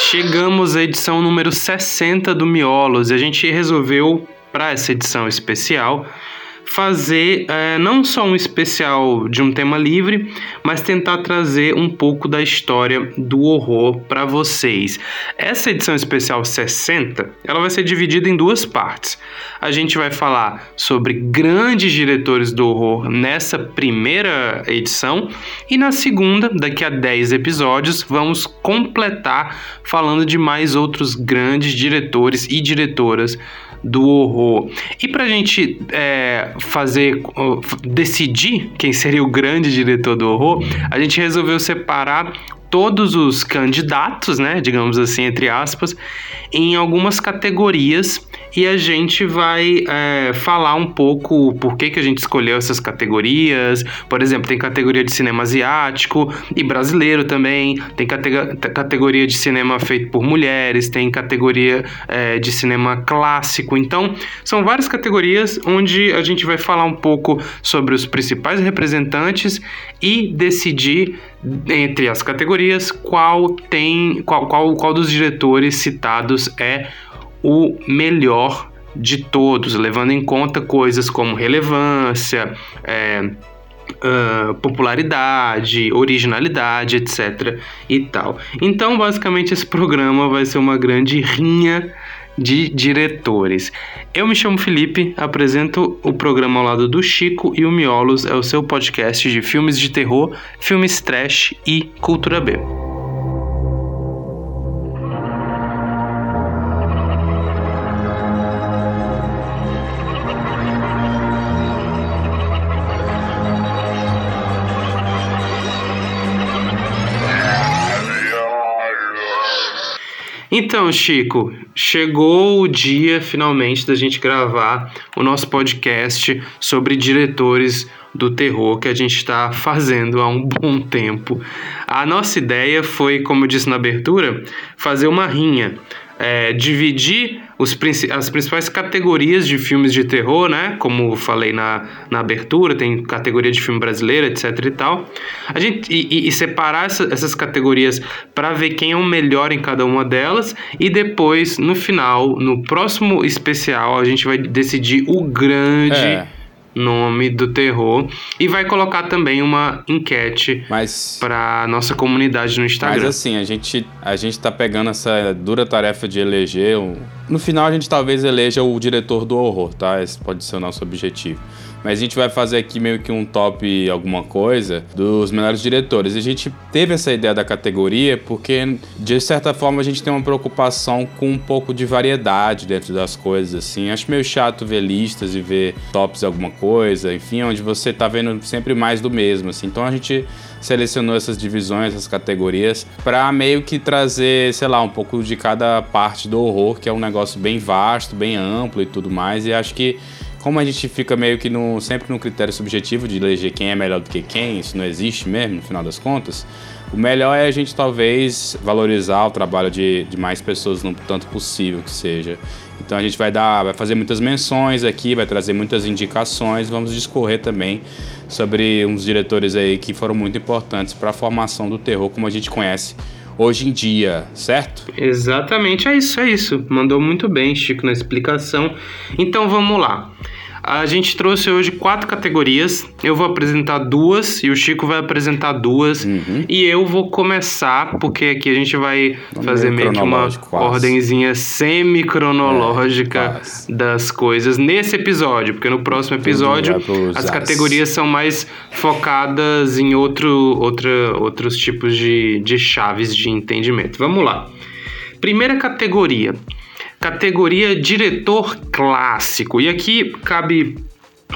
Chegamos à edição número 60 do Miolos e a gente resolveu, para essa edição especial, fazer é, não só um especial de um tema livre, mas tentar trazer um pouco da história do horror para vocês. Essa edição especial 60, ela vai ser dividida em duas partes. A gente vai falar sobre grandes diretores do horror nessa primeira edição e na segunda, daqui a 10 episódios, vamos completar falando de mais outros grandes diretores e diretoras do horror. E para a gente é, fazer, decidir quem seria o grande diretor do horror, a gente resolveu separar todos os candidatos, né, digamos assim, entre aspas, em algumas categorias e a gente vai é, falar um pouco por que, que a gente escolheu essas categorias. Por exemplo, tem categoria de cinema asiático e brasileiro também, tem categoria de cinema feito por mulheres, tem categoria é, de cinema clássico. Então, são várias categorias onde a gente vai falar um pouco sobre os principais representantes e decidir entre as categorias qual tem qual, qual, qual dos diretores citados é o melhor de todos, levando em conta coisas como relevância, é, uh, popularidade, originalidade, etc. e tal. Então, basicamente, esse programa vai ser uma grande rinha de diretores. Eu me chamo Felipe, apresento o programa ao lado do Chico e o Miolos é o seu podcast de filmes de terror, filmes trash e cultura B. Então, Chico, chegou o dia finalmente da gente gravar o nosso podcast sobre diretores do terror que a gente está fazendo há um bom tempo. A nossa ideia foi, como eu disse na abertura, fazer uma rinha é, dividir os, as principais categorias de filmes de terror, né? Como falei na, na abertura, tem categoria de filme brasileiro, etc e tal. A gente, e, e separar essa, essas categorias para ver quem é o melhor em cada uma delas. E depois, no final, no próximo especial, a gente vai decidir o grande. É nome do terror e vai colocar também uma enquete mas para nossa comunidade no Instagram. Mas assim, a gente a gente tá pegando essa dura tarefa de eleger um... no final a gente talvez eleja o diretor do horror, tá? Esse pode ser o nosso objetivo. Mas a gente vai fazer aqui meio que um top alguma coisa dos melhores diretores. A gente teve essa ideia da categoria porque, de certa forma, a gente tem uma preocupação com um pouco de variedade dentro das coisas, assim. Acho meio chato ver listas e ver tops alguma coisa, enfim, onde você tá vendo sempre mais do mesmo, assim. Então a gente selecionou essas divisões, essas categorias, para meio que trazer, sei lá, um pouco de cada parte do horror, que é um negócio bem vasto, bem amplo e tudo mais. E acho que como a gente fica meio que no, sempre no critério subjetivo de eleger quem é melhor do que quem, isso não existe mesmo, no final das contas, o melhor é a gente talvez valorizar o trabalho de, de mais pessoas no tanto possível que seja. Então a gente vai dar, vai fazer muitas menções aqui, vai trazer muitas indicações, vamos discorrer também sobre uns diretores aí que foram muito importantes para a formação do terror como a gente conhece hoje em dia, certo? Exatamente, é isso, é isso. Mandou muito bem, Chico, na explicação. Então vamos lá. A gente trouxe hoje quatro categorias. Eu vou apresentar duas e o Chico vai apresentar duas. Uhum. E eu vou começar, porque aqui a gente vai fazer meio que uma quase. ordenzinha semi-cronológica é, das coisas nesse episódio, porque no próximo episódio as categorias são mais focadas em outro, outra, outros tipos de, de chaves de entendimento. Vamos lá. Primeira categoria categoria diretor clássico. E aqui cabe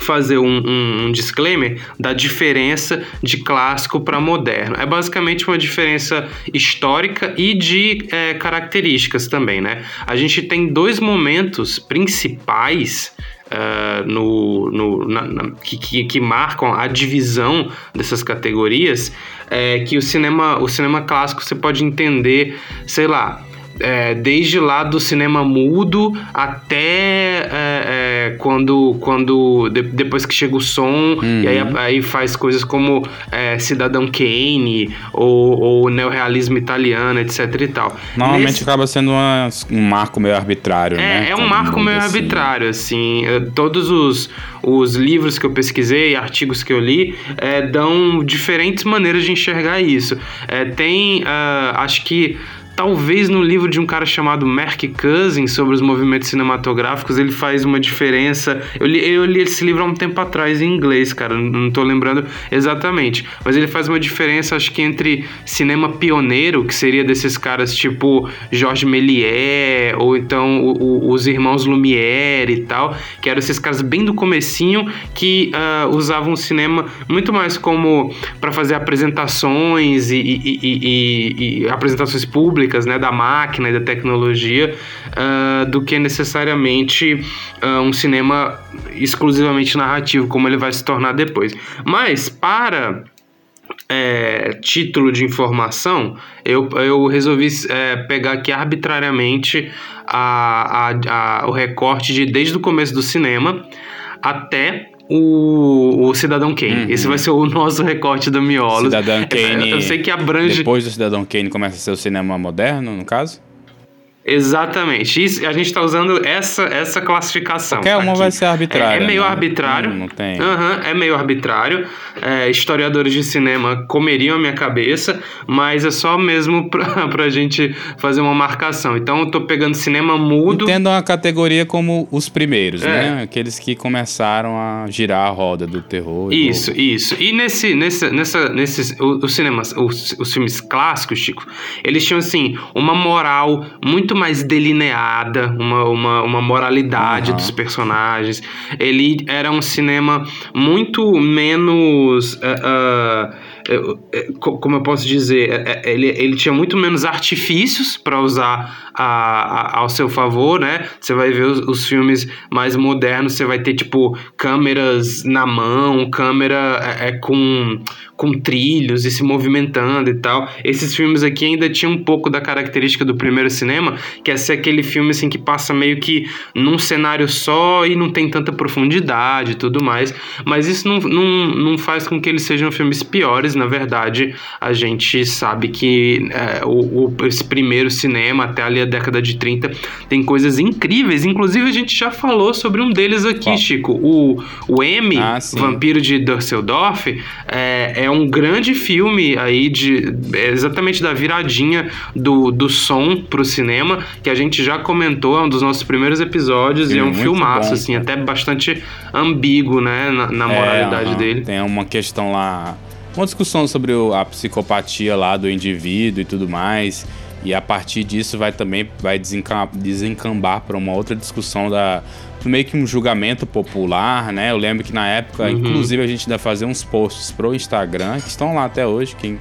fazer um, um, um, disclaimer da diferença de clássico para moderno. É basicamente uma diferença histórica e de é, características também, né? A gente tem dois momentos principais Uh, no, no na, na, que, que, marcam a divisão dessas categorias, é, que o cinema, o cinema clássico você pode entender, sei lá, é, desde lá do cinema mudo até é, é, quando, quando de, depois que chega o som, uhum. e aí, aí faz coisas como é, Cidadão Kane ou, ou neorrealismo italiano, etc e tal. Normalmente Nesse... acaba sendo uma, um marco meio arbitrário, é, né? É um marco meio assim. arbitrário, assim. Todos os, os livros que eu pesquisei, artigos que eu li, dão diferentes maneiras de enxergar isso. Tem, uh, acho que Talvez no livro de um cara chamado Mark Cousins sobre os movimentos cinematográficos ele faz uma diferença. Eu li, eu li esse livro há um tempo atrás em inglês, cara, não tô lembrando exatamente. Mas ele faz uma diferença, acho que entre cinema pioneiro, que seria desses caras tipo Georges Méliès, ou então o, o, os irmãos Lumière e tal, que eram esses caras bem do comecinho que uh, usavam o cinema muito mais como para fazer apresentações e, e, e, e apresentações públicas públicas, né, da máquina e da tecnologia, uh, do que necessariamente uh, um cinema exclusivamente narrativo, como ele vai se tornar depois. Mas para é, título de informação, eu, eu resolvi é, pegar aqui arbitrariamente a, a, a, o recorte de desde o começo do cinema até o, o Cidadão Kane. Uhum. Esse vai ser o nosso recorte do Miolo. Cidadão Kane. Eu sei que abrange. Depois do Cidadão Kane começa a ser o cinema moderno, no caso? Exatamente. Isso, a gente está usando essa, essa classificação. Qualquer uma aqui. vai ser arbitrária. É, é meio né? arbitrário. Não, não tem. Uhum, é meio arbitrário. É, historiadores de cinema comeriam a minha cabeça, mas é só mesmo para a gente fazer uma marcação. Então eu tô pegando cinema mudo. Entendo a categoria como os primeiros, é. né? Aqueles que começaram a girar a roda do terror. Isso, do... isso. E nesse, nesse, nessa, nesses, os cinemas, os, os filmes clássicos, Chico, eles tinham assim uma moral muito muito mais delineada, uma, uma, uma moralidade uhum. dos personagens. Ele era um cinema muito menos. Uh, uh, como eu posso dizer, ele, ele tinha muito menos artifícios para usar a, a, ao seu favor, né? Você vai ver os, os, filmes mais modernos, você vai ter tipo câmeras na mão, câmera é, é com com trilhos e se movimentando e tal. Esses filmes aqui ainda tinham um pouco da característica do primeiro cinema, que é ser aquele filme assim que passa meio que num cenário só e não tem tanta profundidade e tudo mais. Mas isso não, não, não faz com que eles sejam filmes piores. Na verdade, a gente sabe que é, o, o, esse primeiro cinema, até ali a década de 30, tem coisas incríveis. Inclusive, a gente já falou sobre um deles aqui, Qual? Chico. O, o M, ah, Vampiro de Düsseldorf, é, é um grande filme aí de exatamente da viradinha do, do som pro cinema, que a gente já comentou, é um dos nossos primeiros episódios Sim, e é um filmaço, bom. assim, até bastante ambíguo, né, na, na é, moralidade é, dele. Tem uma questão lá, uma discussão sobre a psicopatia lá do indivíduo e tudo mais. E a partir disso vai também vai desencambar para uma outra discussão da meio que um julgamento popular, né? Eu lembro que na época, uhum. inclusive, a gente ainda fazia uns posts pro Instagram, que estão lá até hoje, quem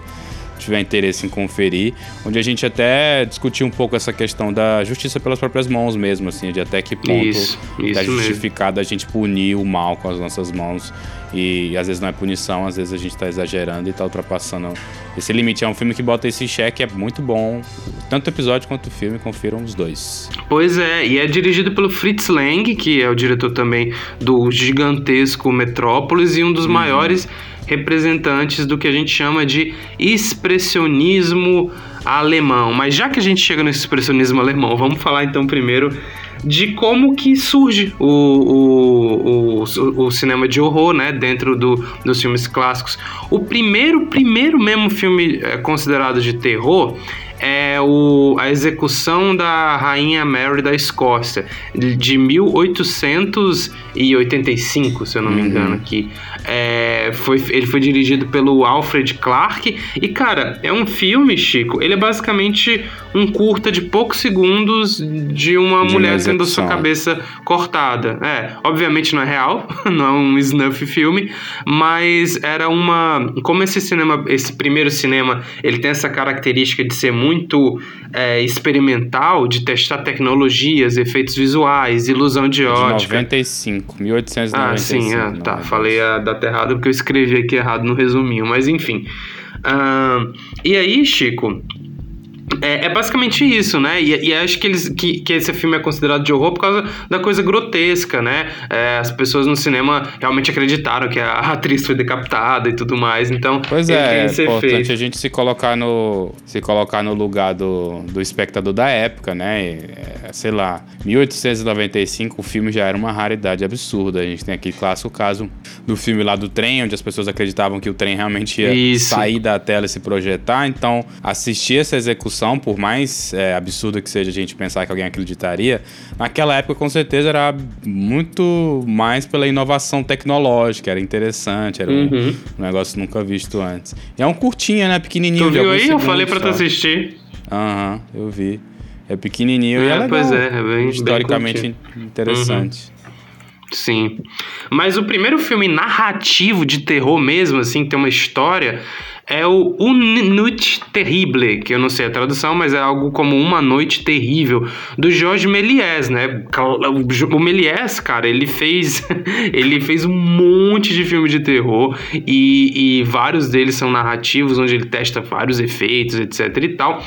tiver interesse em conferir, onde a gente até discutiu um pouco essa questão da justiça pelas próprias mãos mesmo, assim, de até que ponto isso, é justificado mesmo. a gente punir o mal com as nossas mãos. E, e às vezes não é punição, às vezes a gente está exagerando e está ultrapassando esse limite. É um filme que bota esse cheque, é muito bom. Tanto o episódio quanto o filme, confiram os dois. Pois é, e é dirigido pelo Fritz Lang, que é o diretor também do gigantesco Metrópolis e um dos uhum. maiores representantes do que a gente chama de expressionismo alemão. Mas já que a gente chega no expressionismo alemão, vamos falar então primeiro de como que surge o, o, o, o, cinema de horror, né, dentro do, dos filmes clássicos. O primeiro, primeiro mesmo filme é, considerado de terror é o, a execução da Rainha Mary da Escócia, de 1885, se eu não me uhum. engano aqui. É, foi, ele foi dirigido pelo Alfred Clark. E, cara, é um filme, Chico. Ele é basicamente um curta de poucos segundos de uma de mulher tendo sua cabeça cortada. É, obviamente não é real, não é um snuff filme, mas era uma. Como esse cinema, esse primeiro cinema, ele tem essa característica de ser muito muito é, experimental de testar tecnologias, efeitos visuais, ilusão de ótica. De 95, 1895. Ah, sim, ah, tá. Falei a data errada porque eu escrevi aqui errado no resuminho, mas enfim. Uh, e aí, Chico, É, é, basicamente isso, né? E, e, acho que, eles, que, que esse filme é considerado de horror por causa da coisa grotesca, né? É, as pessoas no cinema realmente acreditaram que a atriz foi decapitada e tudo mais, então... Pois é, é importante a gente se colocar no, se colocar no lugar do, do espectador da época, né? É, sei lá, 1895 o filme já era uma raridade absurda. A gente tem aqui clássico caso do filme lá do trem, onde as pessoas acreditavam que o trem realmente ia isso. sair da tela e se projetar, então assistir essa execução por mais é, absurdo que seja a gente pensar que alguém acreditaria, naquela época com certeza era muito mais pela inovação tecnológica, era interessante, era uhum. um, negócio nunca visto antes. E é um curtinho, né? Pequenininho. Tu viu aí? Eu falei pra tu assistir. Aham, uhum, eu vi. É pequenininho é, e é legal. Pois é, é bem, Historicamente bem interessante. Uhum. Sim. Mas o primeiro filme narrativo de terror mesmo, assim, que tem uma história, é o Une Terrible, que eu não sei a tradução, mas é algo como Uma Noite Terrível, do Jorge Méliès, né? O Méliès, cara, ele fez ele fez um monte de filme de terror e, e vários deles são narrativos, onde ele testa vários efeitos, etc e tal.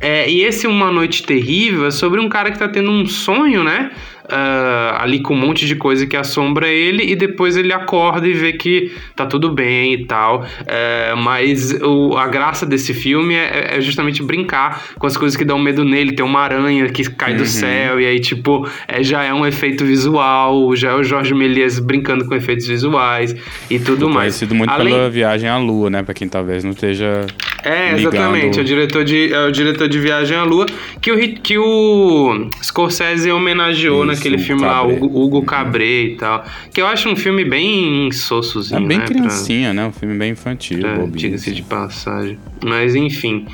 É, e esse Uma Noite Terrível é sobre um cara que tá tendo um sonho, né? Uh, ali com um monte de coisa que assombra ele e depois ele acorda e vê que tá tudo bem e tal. Uh, mas o, a graça desse filme é, é, justamente brincar com as coisas que dão medo nele. Tem uma aranha que cai uhum. do céu e aí, tipo, é, já é um efeito visual, já é o Jorge Méliès brincando com efeitos visuais e tudo Foi mais. Conhecido muito Além... pela Viagem à Lua, né? Pra quem talvez não esteja É, exatamente. É o diretor de, é o diretor de Viagem à Lua que o, que o Scorsese homenageou Isso aquele filme Cabré. lá, Hugo, Hugo Cabré e tal. Que eu acho um filme bem sossozinho, É bem né, criancinha, pra... né? Um filme bem infantil, é, Diga-se de passagem. Mas enfim...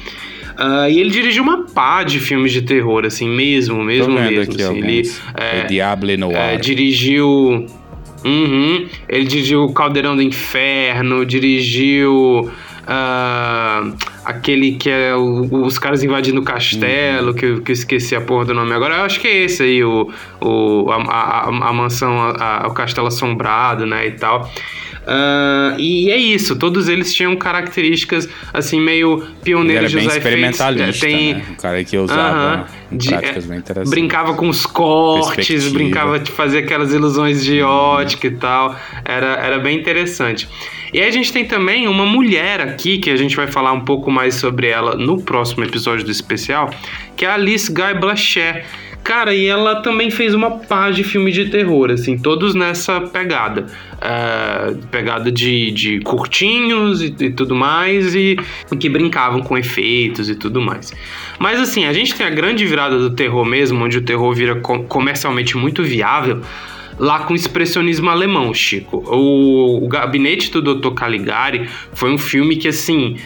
Uh, e ele dirigiu uma pá de filmes de terror, assim, mesmo, mesmo, mesmo. Aqui assim. Ele é, é Diable Noir. É, dirigiu... Uhum, ele dirigiu Caldeirão do Inferno, dirigiu... Uh, aquele que é o, os caras invadindo o castelo, uhum. que, eu, que eu esqueci a porra do nome agora. Eu acho que é esse aí, o, o, a, a, a mansão, a, o castelo assombrado, né, e tal. Uh, e é isso, todos eles tinham características assim meio pioneiros de usar experimentalista, tem né? um cara que usava uh -huh, de, práticas bem interessantes. Brincava com os cortes, brincava de fazer aquelas ilusões de ótica e tal. Era, era bem interessante. E aí a gente tem também uma mulher aqui, que a gente vai falar um pouco mais sobre ela no próximo episódio do especial, que é a Alice Guy Blacher. Cara, e ela também fez uma pá de filme de terror, assim, todos nessa pegada. Uh, pegada de, de curtinhos e, e, tudo mais, e que brincavam com efeitos e tudo mais. Mas assim, a gente tem a grande virada do terror mesmo, onde o terror vira comercialmente muito viável lá com o expressionismo alemão, Chico. O, o Gabinete do Dr. Caligari foi um filme que, assim,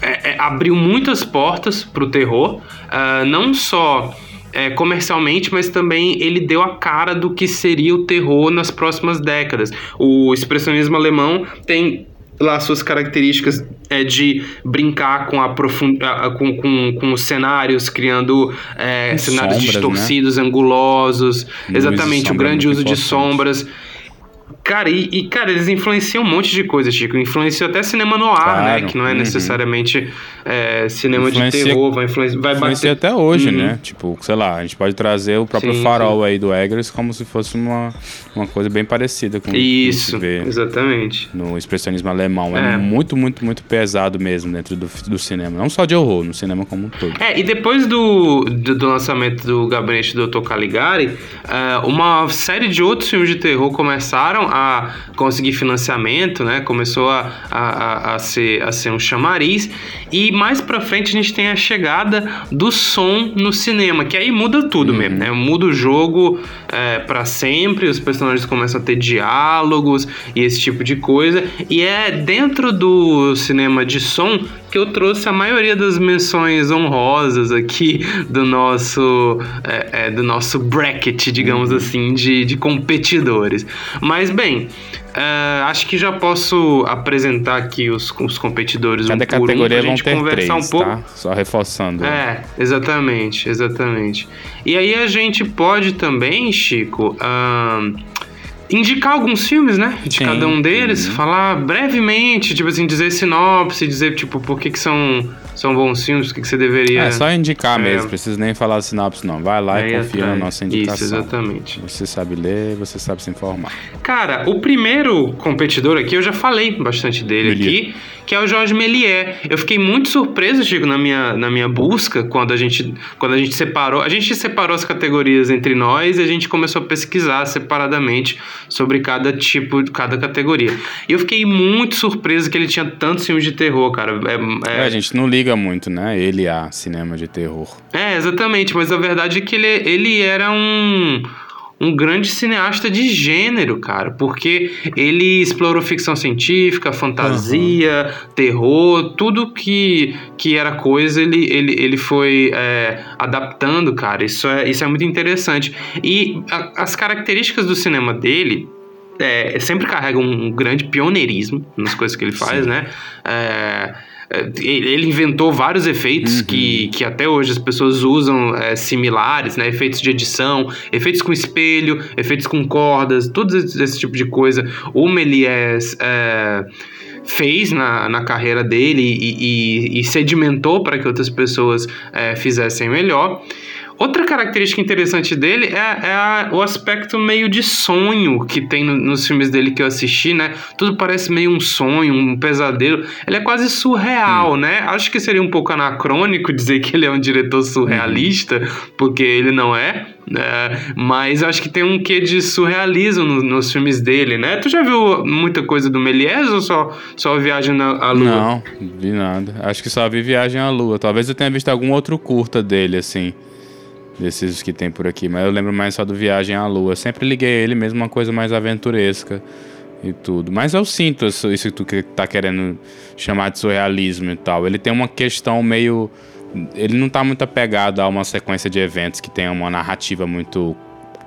é, é, abriu muitas portas para o terror, uh, não só é, comercialmente, mas também ele deu a cara do que seria o terror nas próximas décadas. O expressionismo alemão tem lá suas características é de brincar com a profund... com, com, com os cenários, criando é, cenários sombras, distorcidos, né? angulosos. Exatamente, o grande uso de sombras. Cara, e, e, cara, eles influenciam um monte de coisa, Chico. Influenciam até cinema no ar, né? claro. né? Que não é uhum. necessariamente é, cinema influencia, de terror. Vai, influencia, vai influencia bater... até hoje, uhum. né? Tipo, sei lá, a gente pode trazer o próprio sim, farol sim. aí do Eggers como se fosse uma, uma coisa bem parecida com Isso, o que exatamente. No expressionismo alemão. É. é, muito, muito, muito pesado mesmo dentro do, do cinema. Não só de horror, no cinema como um todo. É, e depois do, do, do lançamento do Gabinete do Dr. Caligari, uh, uma série de outros filmes de terror começaram a conseguir financiamento, né? Começou a, a, a, ser, a ser um chamariz. E mais pra frente a gente tem a chegada do som no cinema, que aí muda tudo uhum. mesmo, né? Muda o jogo é, para sempre, os personagens começam a ter diálogos e esse tipo de coisa. E é dentro do cinema de som que eu trouxe a maioria das menções honrosas aqui do nosso, é, é, do nosso bracket, digamos uhum. assim, de, de competidores. Mas bem, Uh, acho que já posso apresentar aqui os, os competidores Cada um categoria por um, pra gente conversar três, um pouco. Tá? Só reforçando. É, exatamente, exatamente. E aí a gente pode também, Chico, uh, indicar alguns filmes, né? De Sim. cada um deles, Uhum. falar brevemente, tipo assim, dizer sinopse, dizer, tipo, por que que são, são bons filmes, o que que você deveria... É só indicar É. mesmo, precisa nem falar sinopse não. Vai lá e confia na atrás. nossa indicação. Isso, exatamente. Você sabe ler, você sabe se informar. Cara, o primeiro competidor aqui, eu já falei bastante dele Méliès. aqui, que é o Jorge Méliès. Eu fiquei muito surpreso, Chico, na minha, na minha busca, quando a gente quando a gente separou, a gente separou as categorias entre nós e a gente começou a pesquisar separadamente sobre cada tipo, cada categoria. E eu fiquei muito surpreso que ele tinha tantos filmes de terror, cara. É, É, é, a gente não liga muito, né? Ele a cinema de terror. é, exatamente, mas a verdade é que ele, ele era um, um grande cineasta de gênero, cara, porque ele explorou ficção científica, fantasia, terror, tudo que, que era coisa ele, ele, ele foi é, adaptando, cara. Isso é, isso é muito interessante. E a- as características do cinema dele. É, sempre carregam um grande pioneirismo nas coisas que ele faz, Sim. né? É, ele ele inventou vários efeitos Uhum. que, que até hoje as pessoas usam é, similares, né? Efeitos de edição, efeitos com espelho, efeitos com cordas, tudo esse, esse tipo de coisa. O Méliès é, fez na, na carreira dele e, e- e sedimentou para que outras pessoas é, fizessem melhor. Outra característica interessante dele é, é a- o aspecto meio de sonho que tem no- nos filmes dele que eu assisti, né? Tudo parece meio um sonho, um pesadelo. Ele é quase surreal, né? Acho que seria um pouco anacrônico dizer que ele é um diretor surrealista, porque ele não é. né? mas acho que tem um quê de surrealismo no- nos filmes dele, né? Tu já viu muita coisa do Méliès ou só, só Viagem na à Lua? Não, vi nada. Acho que só vi Viagem à Lua. Talvez eu tenha visto algum outro curta dele, assim. Desses que tem por aqui. Mas eu lembro mais só do Viagem à Lua. Sempre liguei ele mesmo uma coisa mais aventuresca e tudo. Mas eu sinto isso, que tu tá querendo chamar de surrealismo e tal. Ele tem uma questão meio. Ele não tá muito apegado a uma sequência de eventos que tenha uma narrativa muito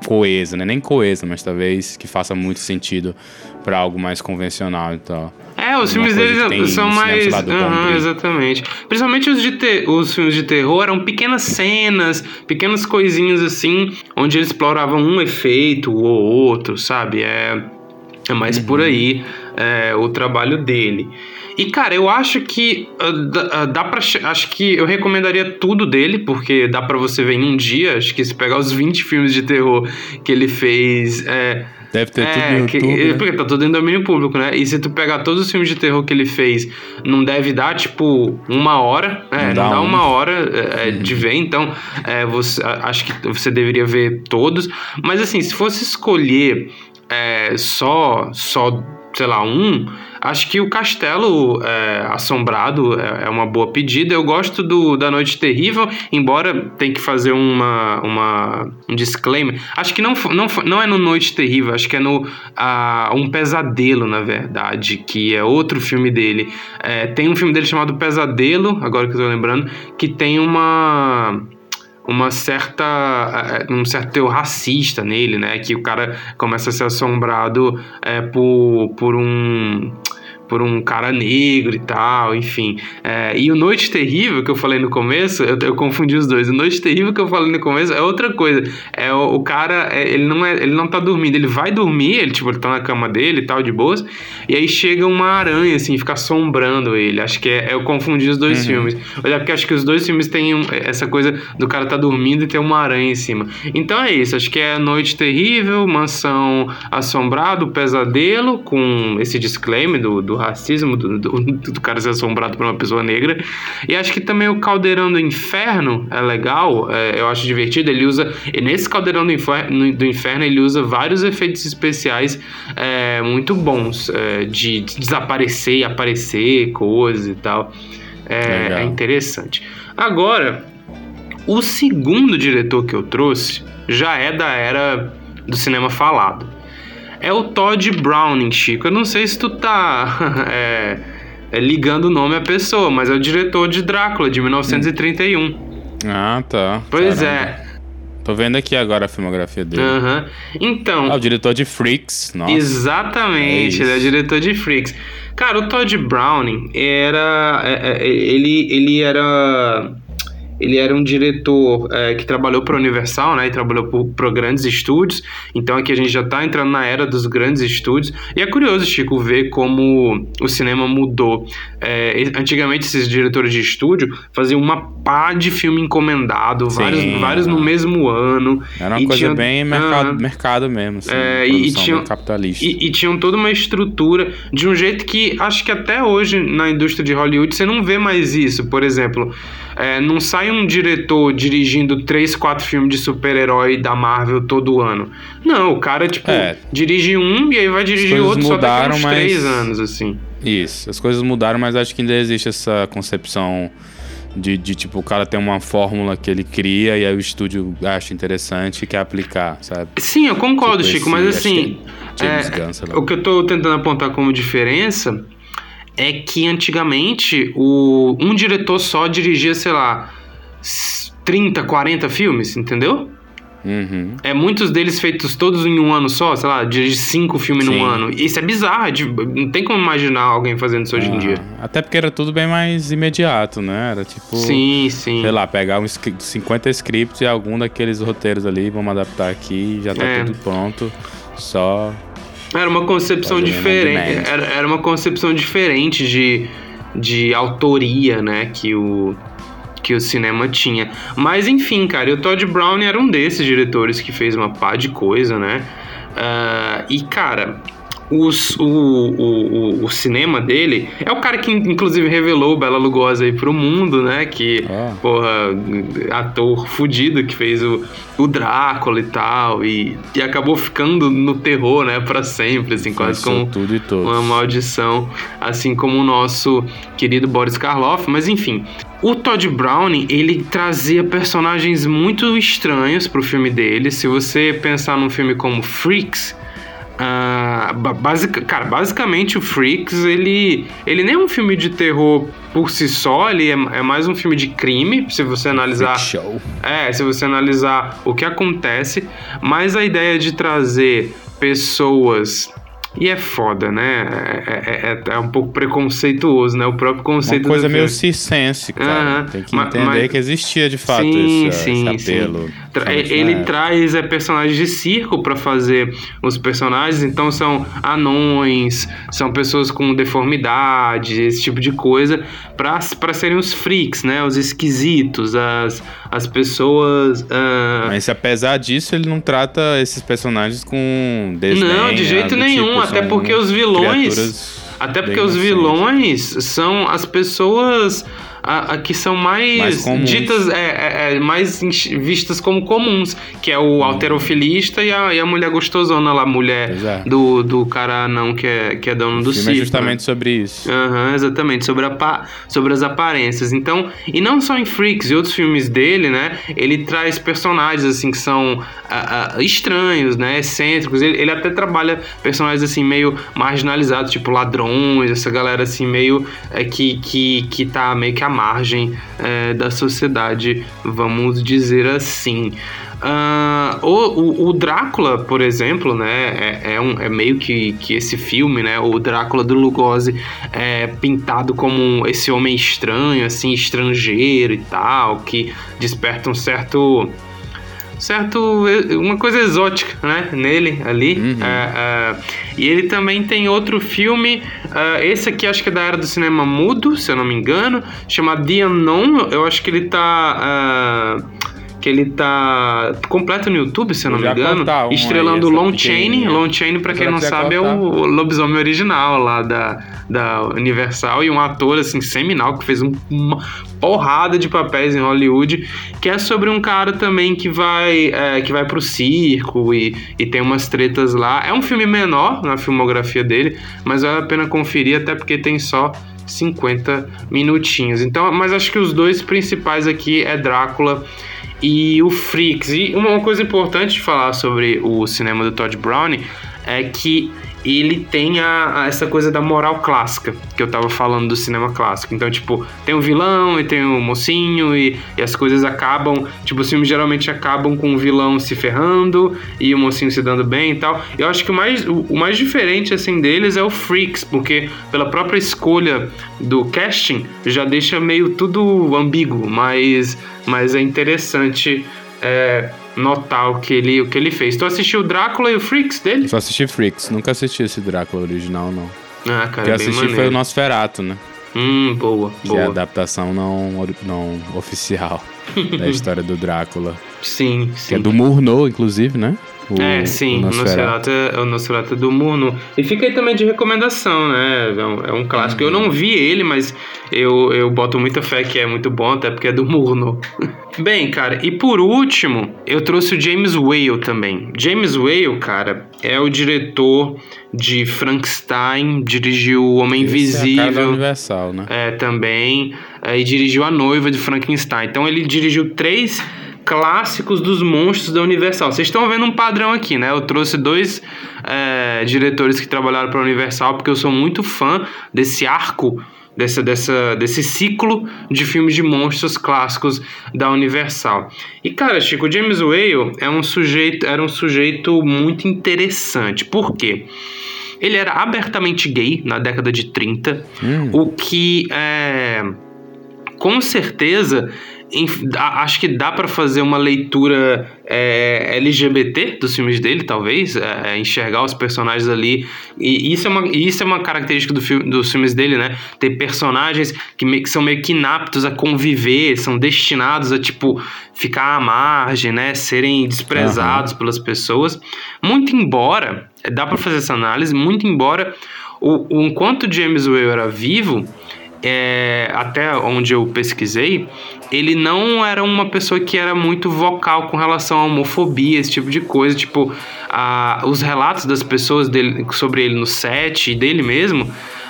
coesa, né? Nem coesa, mas talvez que faça muito sentido pra algo mais convencional e tal. É, os filmes tem são mais. Bombril. exatamente. Principalmente os, de te- os filmes de terror eram pequenas cenas, pequenas coisinhas assim, onde eles exploravam um efeito ou outro, sabe? É, é mais Uhum. por aí é, o trabalho dele. E, cara, eu acho que ah, dá, che- Acho que eu recomendaria tudo dele, porque dá pra você ver em um dia. Acho que se pegar os 20 filmes de terror que ele fez. É, Deve ter tudo é, no que- YouTube. né? porque tá tudo em domínio público, né? E se tu pegar todos os filmes de terror que ele fez, não deve dar, tipo, uma hora. É, Não não, dá dá um. uma hora é, é, de ver, então é, você, acho que você deveria ver todos. Mas assim, se fosse escolher é, só, só, sei lá, um, acho que o Castelo é, Assombrado é, é uma boa pedida. Eu gosto do da Noite Terrível, embora tem que fazer uma, uma, um disclaimer. Acho que não, não, não é no Noite Terrível, acho que é no ah, Um Pesadelo, na verdade, que é outro filme dele. É, tem um filme dele chamado Pesadelo, agora que eu tô lembrando, que tem uma uma certa eh, um certo teor racista nele, né? Que o cara começa a ser assombrado eh, por, por um por um cara negro e tal, enfim. É, e o Noite Terrível, que eu falei no começo, eu, eu confundi os dois. O Noite Terrível que eu falei no começo é outra coisa. É o, o cara, é, ele não é, ele não tá dormindo, ele vai dormir, ele tipo, ele tá na cama dele e tal, de boas, e aí chega uma aranha, assim, fica assombrando ele. Acho que é, eu confundi os dois Uhum. filmes. Olha, porque acho que os dois filmes têm um- essa coisa do cara tá dormindo e tem uma aranha em cima. Então é isso, acho que é Noite Terrível, Mansão Assombrado, Pesadelo, com esse disclaimer do, do racismo, do, do, do cara ser assombrado por uma pessoa negra. E acho que também o Caldeirão do Inferno é legal, é, eu acho divertido. Ele usa, e nesse Caldeirão do Inferno, do Inferno ele usa vários efeitos especiais é, muito bons, é, de desaparecer e aparecer, coisas e tal. É, é interessante. Agora, o segundo diretor que eu trouxe já é da era do cinema falado. É o Todd Browning, Chico. Eu não sei se tu tá é, é, ligando o nome à pessoa, mas é o diretor de Drácula, de 1931. Ah, tá. Pois Caramba. Tô vendo aqui agora a filmografia é. dele. Aham. Então, Ah, o diretor de Freaks. Nossa. Exatamente, É ele é isso. diretor de Freaks. Cara, o Todd Browning era. é, é, Ele, ele era. Ele era um diretor é, que trabalhou para a Universal, né? E trabalhou para grandes estúdios. Então aqui a gente já está entrando na era dos grandes estúdios. E é curioso, Chico, ver como o cinema mudou. É, antigamente esses diretores de estúdio faziam uma pá de filme encomendado, Sim, vários, vários no mesmo ano. Era uma coisa tinha, bem mercado, mercado mesmo, assim, é, e, tinham, capitalista. E, e tinham toda uma estrutura de um jeito que acho que até hoje na indústria de Hollywood você não vê mais isso. Por exemplo, é, não sai um diretor dirigindo três, quatro filmes de super-herói da Marvel todo ano. Não, o cara, tipo, é. dirige um e aí vai dirigir outro mudaram, só daqui uns mas... três anos, assim. Isso, as coisas mudaram, mas acho que ainda existe essa concepção de, de, tipo, o cara tem uma fórmula que ele cria e aí o estúdio acha interessante e quer aplicar, sabe? Sim, eu concordo, tipo Chico, esse, mas assim. É, o que eu tô tentando apontar como diferença é que antigamente o, um diretor só dirigia, sei lá, 30, 40 filmes, entendeu? Uhum. É muitos deles feitos todos em um ano só, sei lá, dirige cinco filmes Sim. num ano. Isso é bizarro, é não tem como imaginar alguém fazendo isso hoje em ah, dia. Até porque era tudo bem mais imediato, né? Era tipo. Sim, sim. Sei lá, pegar uns 50 scripts e algum daqueles roteiros ali, vamos adaptar aqui, já tá é. tudo pronto. Só era uma concepção diferente. Era, era uma concepção diferente de, de autoria, né? Que o, que o cinema tinha. Mas enfim, cara, e o Todd Brown era um desses diretores que fez uma pá de coisa, né? Uh, e, cara, os, o, o, o, cinema dele é o cara que inclusive revelou Bela Lugosi aí pro mundo, né? Que, ah. porra, ator fudido que fez o, o Drácula e tal, e, e acabou ficando no terror, né, pra sempre, assim, quase como tudo e todos. uma maldição, assim como o nosso querido Boris Karloff, mas enfim. O Todd Browning, ele trazia personagens muito estranhos pro filme dele. Se você pensar num filme como Freaks, Uh, basic, cara, basicamente o Freaks, ele, ele nem é um filme de terror por si só, ele é, é mais um filme de crime, se você analisar. Show. É, se você analisar o que acontece, mas a ideia de trazer pessoas e é foda, né? É, é, é, é, um pouco preconceituoso, né? O próprio conceito Uma coisa meio circense, cara. Tem que entender mas, que existia de fato sim, esse, sim, esse apelo. Sim. Ele traz é, personagens de circo para fazer os personagens, então são anões, são pessoas com deformidade, esse tipo de coisa, para serem os freaks, né? Os esquisitos, as, as pessoas. Uh... Mas apesar disso, ele não trata esses personagens com desdém. Não, de jeito nenhum, tipo, até porque os vilões. Até porque os vilões são as pessoas a, a que são mais, mais ditas, é, é, é, mais vistas como comuns, que é o hum. alterofilista e a, e a mulher gostosona lá, a mulher do, do cara não que é, que é dono do circo. É justamente né? sobre isso. Uhum, exatamente, sobre, a, sobre as aparências. Então, e não só em Freaks e outros filmes dele, né? Ele traz personagens assim que são uh, uh, estranhos, né? Excêntricos. Ele, ele até trabalha personagens assim meio marginalizados, tipo ladrões, essa galera assim meio é, que, que, que tá meio que margem é, da sociedade, vamos dizer assim. Uh, o, o, Drácula, por exemplo, né, é, é, um, é, meio que, que esse filme, né, o Drácula do Lugosi é pintado como esse homem estranho, assim, estrangeiro e tal, que desperta um certo certo uma coisa exótica né nele ali uhum. uh, uh, e ele também tem outro filme uh, esse aqui acho que é da era do cinema mudo se eu não me engano chamado The Unknown eu acho que ele tá que ele tá completo no YouTube, se eu não me engano, um estrelando aí, Lon Chaney. Lon Chaney, pra quem não sabe, é o lobisomem original lá da, da Universal e um ator, assim, seminal, que fez um, uma porrada de papéis em Hollywood, que é sobre um cara também que vai, é, que vai pro circo e, e tem umas tretas lá. É um filme menor na filmografia dele, mas vale a pena conferir, até porque tem só 50 minutinhos. Então, mas acho que os dois principais aqui é Drácula e o Freaks. E uma coisa importante de falar sobre o cinema do Todd Browning é que ele tem a, a, essa coisa da moral clássica, que eu tava falando do cinema clássico. Então, tipo, tem o vilão e tem o mocinho, e, e as coisas acabam. Tipo, os filmes geralmente acabam com o vilão se ferrando e o mocinho se dando bem e tal. Eu acho que o mais, o, o mais diferente, assim, deles é o Freaks, porque pela própria escolha do casting já deixa meio tudo ambíguo, mas, mas é interessante. É, notar o que ele, o que ele fez. Tu assistiu o Drácula e o Freaks dele? Só assisti Freaks, nunca assisti esse Drácula original, não. Ah, cara, o que eu assisti maneiro. foi o Nosferatu, né? Hum, boa, que boa. é a adaptação não, não oficial da história do Drácula. Sim, sim. Que é do Murnau, inclusive, né? O, é, sim, o Nosferatu. é o Nosferatu do Murnau. E fica aí também de recomendação, né? É um, é um clássico. Uhum. Eu não vi ele, mas eu, eu boto muita fé que é muito bom, até porque é do Murnau. Bem, cara, e por último, eu trouxe o James Whale também. James Whale, cara, é o diretor de Frankenstein, dirigiu O Homem Esse Invisível. É a cara Universal, né? É, também. É, e dirigiu A Noiva de Frankenstein. Então ele dirigiu três clássicos dos monstros da Universal. Vocês estão vendo um padrão aqui, né? Eu trouxe dois é, diretores que trabalharam para a Universal porque eu sou muito fã desse arco, dessa, dessa, desse ciclo de filmes de monstros clássicos da Universal. E cara, Chico, o James Whale é um sujeito, era um sujeito muito interessante. Por quê? Ele era abertamente gay na década de 30, hum. o que é, com certeza acho que dá para fazer uma leitura é, LGBT dos filmes dele, talvez, é, enxergar os personagens ali. E isso é uma, isso é uma característica do filme, dos filmes dele, né? Ter personagens que, que são meio que inaptos a conviver, são destinados a, tipo, ficar à margem, né? Serem desprezados uhum. pelas pessoas. Muito embora, dá para fazer essa análise, muito embora o, o enquanto James Whale era vivo, é, até onde eu pesquisei, ele não era uma pessoa que era muito vocal com relação à homofobia, esse tipo de coisa. Tipo, a, os relatos das pessoas dele, sobre ele no set e dele mesmo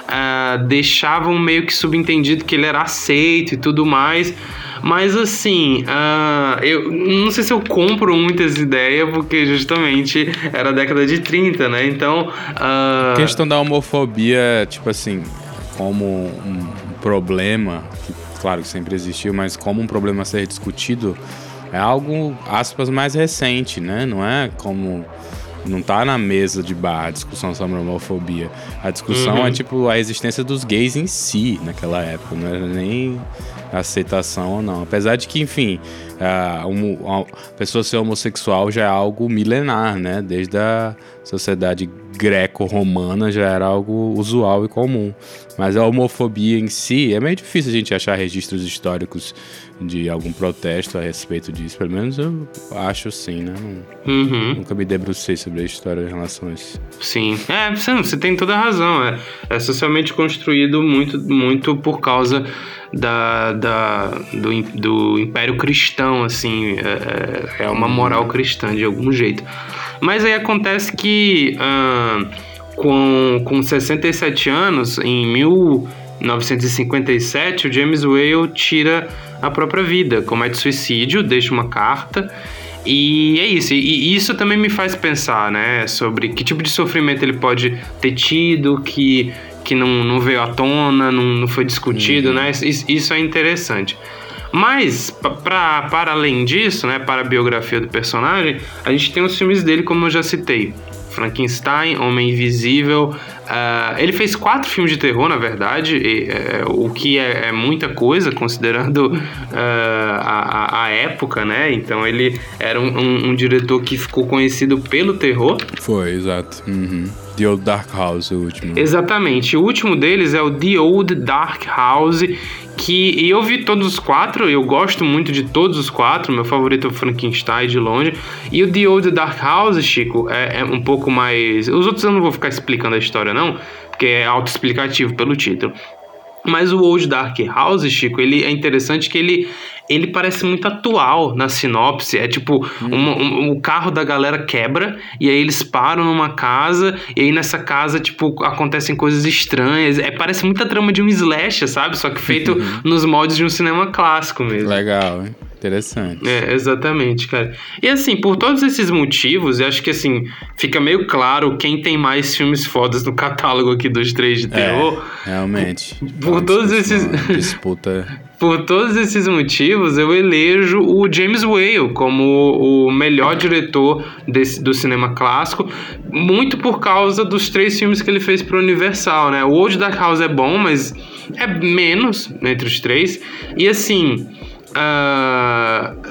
uh, deixavam meio que subentendido que ele era aceito e tudo mais. Mas assim, uh, eu não sei se eu compro muitas ideias, porque justamente era a década de 30, né? Então. Uh... A questão da homofobia, tipo assim, como um problema, que claro que sempre existiu, mas como um problema a ser discutido, é algo, aspas, mais recente, né? Não é como. Não tá na mesa de bar a discussão sobre a homofobia. A discussão Uhum. é tipo a existência dos gays em si naquela época, não era nem aceitação ou não. Apesar de que, enfim, a, a pessoa ser homossexual já é algo milenar, né? Desde a sociedade greco-romana já era algo usual e comum. Mas a homofobia em si, é meio difícil a gente achar registros históricos de algum protesto a respeito disso. Pelo menos eu acho sim, né? Não, uhum. Nunca me debrucei sobre a história em relação a isso. Sim, é, você, você tem toda a razão. É, é socialmente construído muito, muito por causa da, da, do, do Império Cristão, assim. É, é uma moral cristã de algum jeito. Mas aí acontece que uh, com, com 67 anos, em 1957, o James Whale tira a própria vida, comete suicídio, deixa uma carta. E é isso, e isso também me faz pensar, né, sobre que tipo de sofrimento ele pode ter tido, que, que não, não veio à tona, não, não foi discutido, uhum. né, isso, isso é interessante. Mas, pra, para além disso, né, para a biografia do personagem, a gente tem os filmes dele, como eu já citei. Frankenstein, Homem Invisível. Uh, ele fez quatro filmes de terror, na verdade, e, uh, o que é, é, muita coisa, considerando uh, a, a, época, né? Então ele era um, um, um, diretor que ficou conhecido pelo terror. Foi, exato. Uhum. The Old Dark House, o último. Exatamente. O último deles é o The Old Dark House, que e eu vi todos os quatro, eu gosto muito de todos os quatro, meu favorito é o Frankenstein de longe. E o The Old Dark House, Chico, é, é um pouco mais. Os outros eu não vou ficar explicando a história, não, porque é autoexplicativo pelo título. Mas o Old Dark House, Chico, ele é interessante que ele, ele parece muito atual na sinopse. É tipo, hum. um, um, o carro da galera quebra e aí eles param numa casa e aí nessa casa, tipo, acontecem coisas estranhas. É, parece muita trama de um slasher, sabe? Só que feito nos moldes de um cinema clássico mesmo. Legal, hein? Interessante. É, exatamente, cara. E assim, por todos esses motivos, eu acho que assim, fica meio claro quem tem mais filmes fodas no catálogo aqui dos três de é, terror. É, realmente. Por todos esses. Disputa. por todos esses motivos, eu elejo o James Whale como o melhor diretor desse, do cinema clássico, muito por causa dos três filmes que ele fez para o Universal, né? O Old Dark House é bom, mas é menos entre os três. E assim, Uh,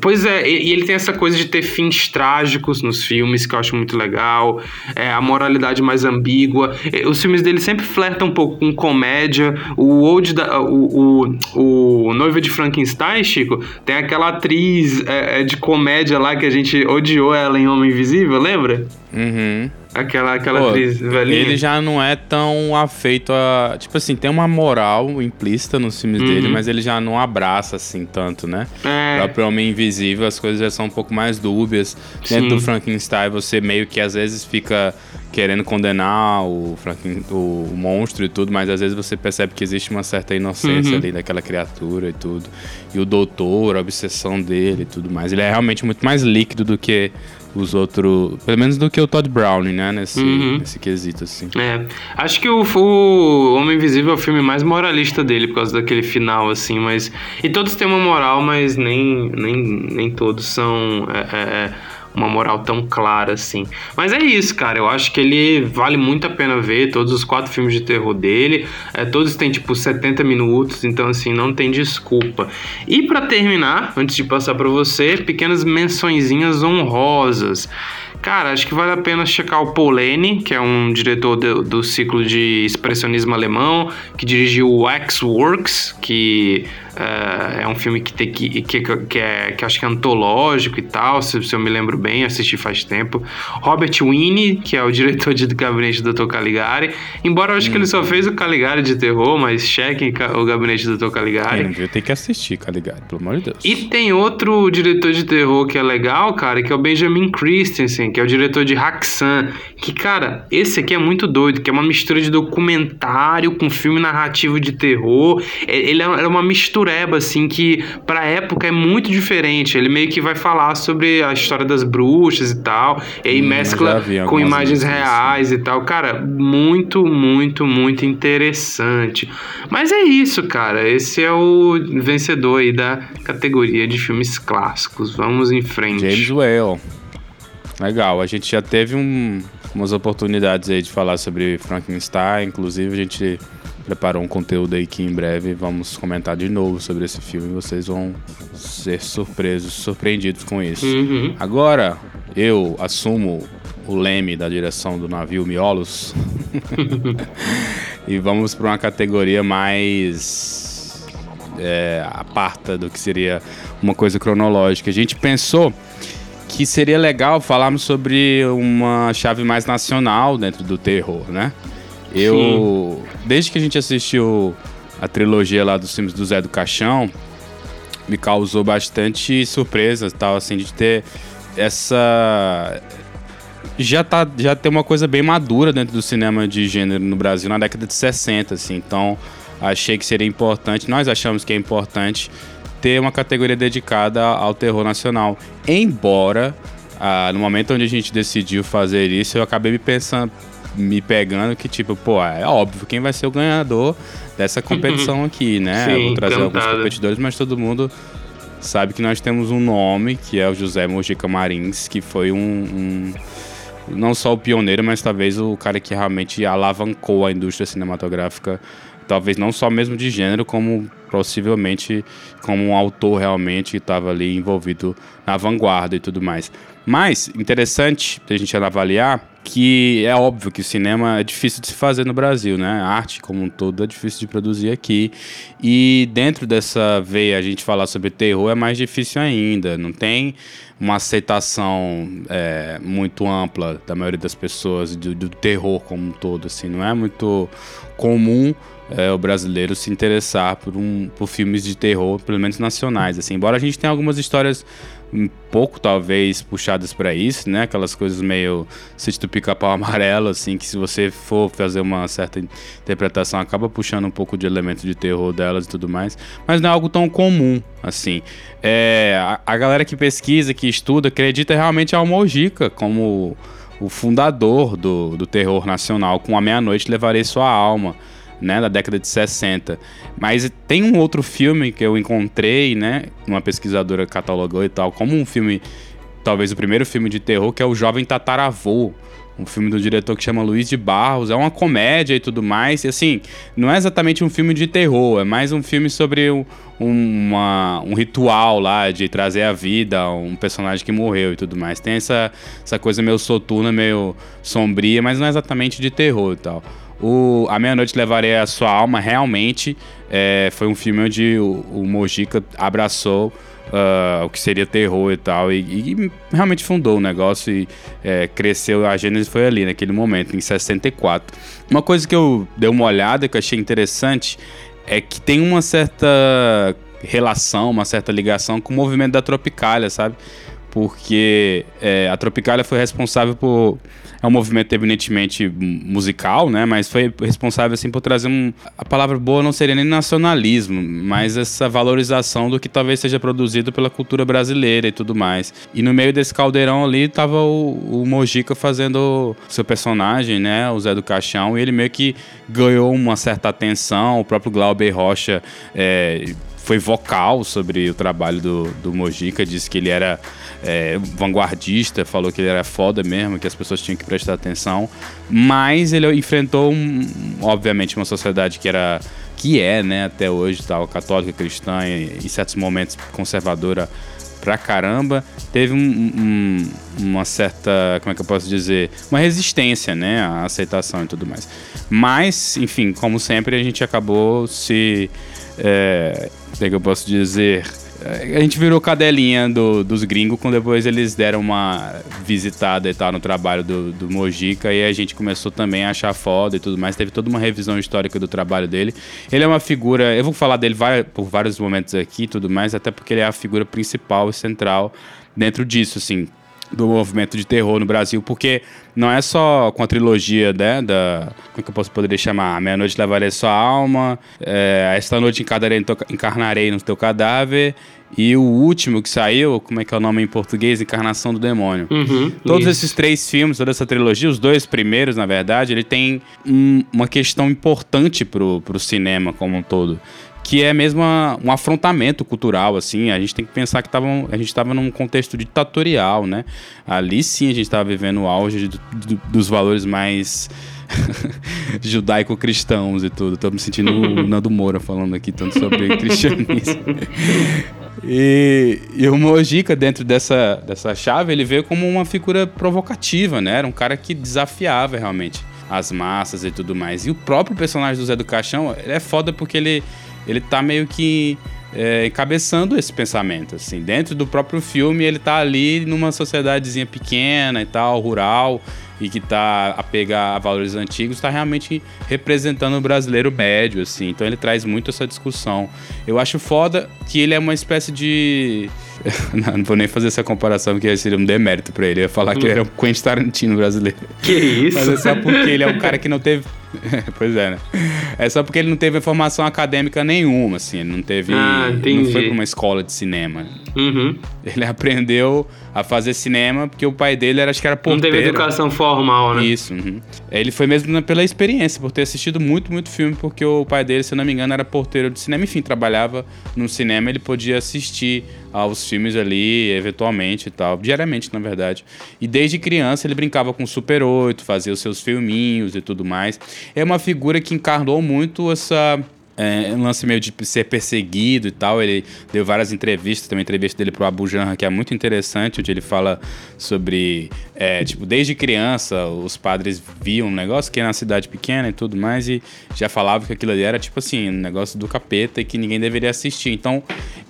pois é, e ele tem essa coisa de ter fins trágicos nos filmes que eu acho muito legal, é, a moralidade mais ambígua. Os filmes dele sempre flertam um pouco com comédia. O Old da, o, o, o Noiva de Frankenstein, Chico, tem aquela atriz é, é, de comédia lá que a gente odiou ela em Homem Invisível, lembra? Uhum. Aquela, aquela Pô, atriz velhinha. Ele já não é tão afeito a. Tipo assim, tem uma moral implícita nos filmes uhum. dele, mas ele já não abraça assim tanto, né? É. O próprio Homem Invisível, as coisas já são um pouco mais dúbias. Sim. Dentro do Frankenstein, você meio que às vezes fica querendo condenar o, Franken, o, monstro e tudo, mas às vezes você percebe que existe uma certa inocência uhum. ali daquela criatura e tudo. E o doutor, a obsessão dele e tudo mais. Ele é realmente muito mais líquido do que os outros. Pelo menos do que o Todd Browning, né? Nesse, uhum. nesse quesito, assim. É. Acho que o, o Homem Invisível é o filme mais moralista dele, por causa daquele final, assim, mas. E todos têm uma moral, mas nem, nem, nem todos são. É, é, é uma moral tão clara assim. Mas é isso, cara. Eu acho que ele vale muito a pena ver todos os quatro filmes de terror dele. É, todos têm tipo 70 minutos, então assim, não tem desculpa. E para terminar, antes de passar para você, pequenas mençõezinhas honrosas. Cara, acho que vale a pena checar o Paul Lane, que é um diretor do, do ciclo de expressionismo alemão, que dirigiu o X-Works, que Uh, é um filme que, tem, que, que, que, é, que acho que é antológico e tal, se, se eu me lembro bem, assisti faz tempo. Robert Winnie, que é o diretor de Gabinete do Dr. Caligari. Embora eu acho hum. que ele só uhum. fez o Caligari de terror, mas chequem o Gabinete do Dr. Caligari. Eu tenho que assistir Caligari, pelo amor de Deus. E tem outro diretor de terror que é legal, cara, que é o Benjamin Christensen, que é o diretor de Haxan. Que, cara, esse aqui é muito doido, que é uma mistura de documentário com filme narrativo de terror. Ele é, é uma mistureba, assim, que pra época é muito diferente. Ele meio que vai falar sobre a história das bruxas e tal, e aí hum, mescla com imagens reais assim. e tal. Cara, muito, muito, muito interessante. Mas é isso, cara. Esse é o vencedor aí da categoria de filmes clássicos. Vamos em frente. James Whale. Legal, a gente já teve um, umas oportunidades aí de falar sobre Frankenstein, inclusive a gente preparou um conteúdo aí que em breve vamos comentar de novo sobre esse filme e vocês vão ser surpresos, surpreendidos com isso. Uhum. Agora, eu assumo o leme da direção do navio Miolos e vamos para uma categoria mais é, aparta do que seria uma coisa cronológica. A gente pensou que seria legal falarmos sobre uma chave mais nacional dentro do terror, né? Eu, Sim. desde que a gente assistiu a trilogia lá dos filmes do Zé do Caixão, me causou bastante surpresa, tal, assim, de ter essa já tá já tem uma coisa bem madura dentro do cinema de gênero no Brasil na década de 60, assim. Então, achei que seria importante, nós achamos que é importante ter uma categoria dedicada ao terror nacional. Embora ah, no momento onde a gente decidiu fazer isso, eu acabei me pensando me pegando que, tipo, pô, é óbvio quem vai ser o ganhador dessa competição aqui, né? Sim, Vou trazer alguns competidores, mas todo mundo sabe que nós temos um nome, que é o José Mojica Marins, que foi um, um não só o pioneiro, mas talvez o cara que realmente alavancou a indústria cinematográfica, talvez não só mesmo de gênero, como possivelmente como um autor realmente que estava ali envolvido na vanguarda e tudo mais. Mas interessante a gente avaliar que é óbvio que o cinema é difícil de se fazer no Brasil, né? A arte como um todo é difícil de produzir aqui. E dentro dessa veia a gente falar sobre terror é mais difícil ainda. Não tem uma aceitação é, muito ampla da maioria das pessoas do, do, terror como um todo, assim. Não é muito comum é, o brasileiro se interessar por, um, por filmes de terror, pelo menos nacionais. Assim, embora a gente tenha algumas histórias um pouco talvez puxadas para isso, né? Aquelas coisas meio sítio do pica-pau amarelo, assim, que se você for fazer uma certa interpretação acaba puxando um pouco de elementos de terror delas e tudo mais, mas não é algo tão comum, assim. É, a, a galera que pesquisa, que estuda, acredita realmente ao Mojica como o fundador do, do terror nacional, com A Meia-Noite Levarei Sua Alma né, da década de 60. Mas tem um outro filme que eu encontrei, né, uma pesquisadora catalogou e tal, como um filme, talvez o primeiro filme de terror, que é o Jovem Tataravô, um filme do diretor que chama Luiz de Barros, é uma comédia e tudo mais, e assim, não é exatamente um filme de terror, é mais um filme sobre um, uma, um ritual lá de trazer à vida um personagem que morreu e tudo mais. Tem essa, essa coisa meio soturna, meio sombria, mas não é exatamente de terror e tal. O A Meia-Noite Levarei a Sua Alma realmente é, foi um filme onde o, o Mojica abraçou uh, o que seria terror e tal, e, e realmente fundou o negócio e é, cresceu. A Gênesis foi ali, naquele momento, em 64. Uma coisa que eu dei uma olhada que eu achei interessante é que tem uma certa relação, uma certa ligação com o movimento da Tropicália, sabe? Porque é, a Tropicália foi responsável por é um movimento eminentemente musical, né? Mas foi responsável assim por trazer um a palavra boa não seria nem nacionalismo, mas essa valorização do que talvez seja produzido pela cultura brasileira e tudo mais. E no meio desse caldeirão ali tava o, o Mojica fazendo seu personagem, né? O Zé do Caixão, e ele meio que ganhou uma certa atenção. O próprio Glauber Rocha é, foi vocal sobre o trabalho do, do Mojica, disse que ele era é, vanguardista, falou que ele era foda mesmo, que as pessoas tinham que prestar atenção. Mas ele enfrentou, um, obviamente, uma sociedade que era que é, né, até hoje, tal, católica, cristã e, em certos momentos conservadora pra caramba, teve um, um, uma certa, como é que eu posso dizer, uma resistência, né, à aceitação e tudo mais. Mas, enfim, como sempre, a gente acabou se, é, é que eu posso dizer, a gente virou cadelinha do, dos gringos quando depois eles deram uma visitada e tal no trabalho do, do Mojica e a gente começou também a achar foda e tudo mais. Teve toda uma revisão histórica do trabalho dele. Ele é uma figura, eu vou falar dele por vários momentos aqui e tudo mais, até porque ele é a figura principal e central dentro disso, assim do movimento de terror no Brasil, porque não é só com a trilogia, né, da... Como é que eu posso poderia chamar? Meia-noite levarei sua alma, é, Esta noite encarnarei, encarnarei no teu cadáver, e o último que saiu, como é que é o nome em português? Encarnação do Demônio. Uhum, Todos isso. esses três filmes, toda essa trilogia, os dois primeiros, na verdade, ele tem um, uma questão importante pro, pro cinema como um todo que é mesmo uma, um afrontamento cultural, assim. A gente tem que pensar que tava, a gente estava num contexto ditatorial, né? Ali sim a gente estava vivendo o auge dos valores mais judaico-cristãos e tudo. Estou me sentindo o Nando Moura falando aqui tanto sobre cristianismo. E, e, o Mojica, dentro dessa, dessa chave, ele veio como uma figura provocativa, né? Era um cara que desafiava realmente as massas e tudo mais. E o próprio personagem do Zé do Caixão, é foda porque ele ele tá meio que é, encabeçando esse pensamento, assim. Dentro do próprio filme, ele tá ali numa sociedadezinha pequena e tal, rural, e que tá a pegar valores antigos, está realmente representando o brasileiro médio, assim. Então ele traz muito essa discussão. Eu acho foda que ele é uma espécie de não, não, vou nem fazer essa comparação, porque seria um demérito pra ele. Eu ia falar que ele era um Quentin Tarantino brasileiro. Que isso? Mas é só porque ele é um cara que não teve. pois é, né? É só porque ele não teve formação acadêmica nenhuma, assim. Ele não teve. Ah, não foi pra uma escola de cinema. Uhum. Ele aprendeu a fazer cinema porque o pai dele era, acho que era porteiro. Não teve educação formal, né? Isso. Uhum. Ele foi mesmo pela experiência, por ter assistido muito, muito filme, porque o pai dele, se eu não me engano, era porteiro de cinema. Enfim, trabalhava no cinema, ele podia assistir aos filmes ali, eventualmente e tal, diariamente, na verdade. E desde criança ele brincava com Super 8, fazia os seus filminhos e tudo mais. É uma figura que encarnou muito essa é, um lance meio de ser perseguido e tal. Ele deu várias entrevistas, uma entrevista dele pro Abu Janra que é muito interessante, onde ele fala sobre, é, tipo, desde criança os padres viam um negócio que é na cidade pequena e tudo mais, e já falava que aquilo ali era, tipo assim, um negócio do capeta e que ninguém deveria assistir. Então,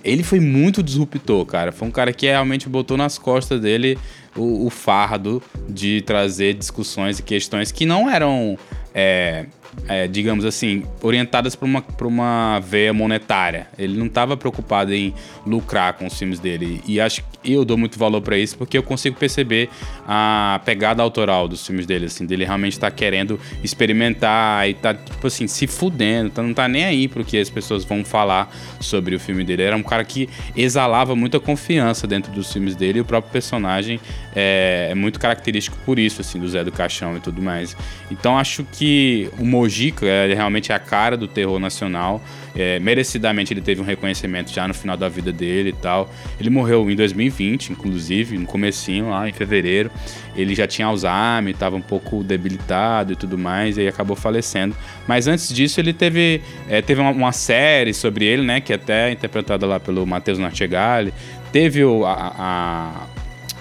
ele foi muito disruptor, cara. Foi um cara que realmente botou nas costas dele o, o fardo de trazer discussões e questões que não eram. É, é, digamos assim, orientadas para uma, uma veia monetária. Ele não estava preocupado em lucrar com os filmes dele. E acho que eu dou muito valor para isso porque eu consigo perceber a pegada autoral dos filmes dele, assim, dele realmente tá querendo experimentar e tá, tipo assim, se fudendo, tá, não tá nem aí pro que as pessoas vão falar sobre o filme dele. Era um cara que exalava muita confiança dentro dos filmes dele e o próprio personagem é, é muito característico por isso, assim, do Zé do Caixão e tudo mais. Então acho que o Mojica é realmente a cara do terror nacional. É, merecidamente ele teve um reconhecimento já no final da vida dele e tal. Ele morreu em 2020, inclusive, no comecinho lá, em fevereiro. Ele já tinha Alzheimer, estava um pouco debilitado e tudo mais, e acabou falecendo. Mas antes disso, ele teve, é, teve uma, uma, série sobre ele, né, que é até interpretada lá pelo Matheus Nartegali. Teve o, a, a,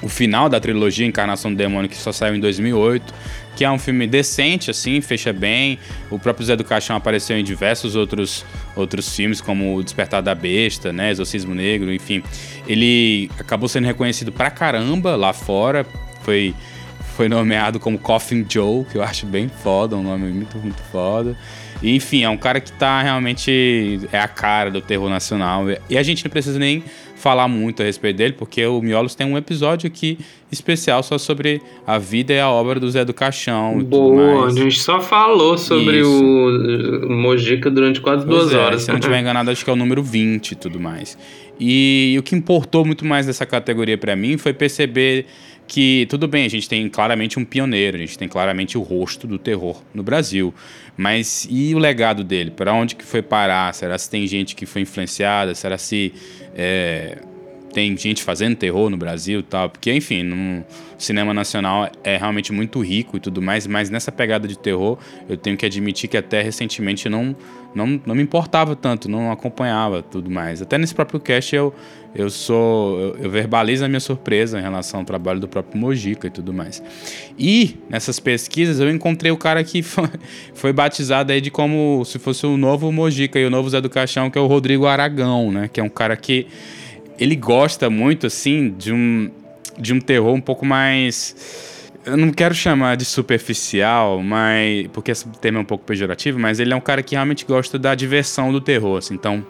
o final da trilogia Encarnação do Demônio, que só saiu em 2008 que é um filme decente, assim, fecha bem. O próprio Zé do Caixão apareceu em diversos outros, outros filmes, como O Despertar da Besta, né, Exorcismo Negro, enfim. Ele acabou sendo reconhecido pra caramba lá fora, foi, foi nomeado como Coffin Joe, que eu acho bem foda, um nome muito, muito foda. E, enfim, é um cara que tá realmente... é a cara do terror nacional. E a gente não precisa nem falar muito a respeito dele, porque o Miolos tem um episódio aqui especial só sobre a vida e a obra do Zé do Caixão. Boa, a gente só falou sobre Isso. o Mojica durante quase pois duas é, horas. Se eu não estiver enganado, acho que é o número 20 e tudo mais. E, e o que importou muito mais dessa categoria para mim foi perceber que tudo bem, a gente tem claramente um pioneiro, a gente tem claramente o rosto do terror no Brasil, mas e o legado dele? Para onde que foi parar? Será se tem gente que foi influenciada? Será se é, tem gente fazendo terror no Brasil e tal? Porque, enfim, no cinema nacional é realmente muito rico e tudo mais, mas nessa pegada de terror, eu tenho que admitir que até recentemente não, não, não me importava tanto, não acompanhava tudo mais. Até nesse próprio cast eu, eu sou. Eu, eu, verbalizo a minha surpresa em relação ao trabalho do próprio Mojica e tudo mais. E nessas pesquisas eu encontrei o cara que foi, foi batizado aí de como se fosse o novo Mojica e o novo Zé do Caixão, que é o Rodrigo Aragão, né? Que é um cara que ele gosta muito, assim, de um, de um terror um pouco mais eu não quero chamar de superficial, mas porque esse termo é um pouco pejorativo, mas ele é um cara que realmente gosta da diversão do terror, assim, então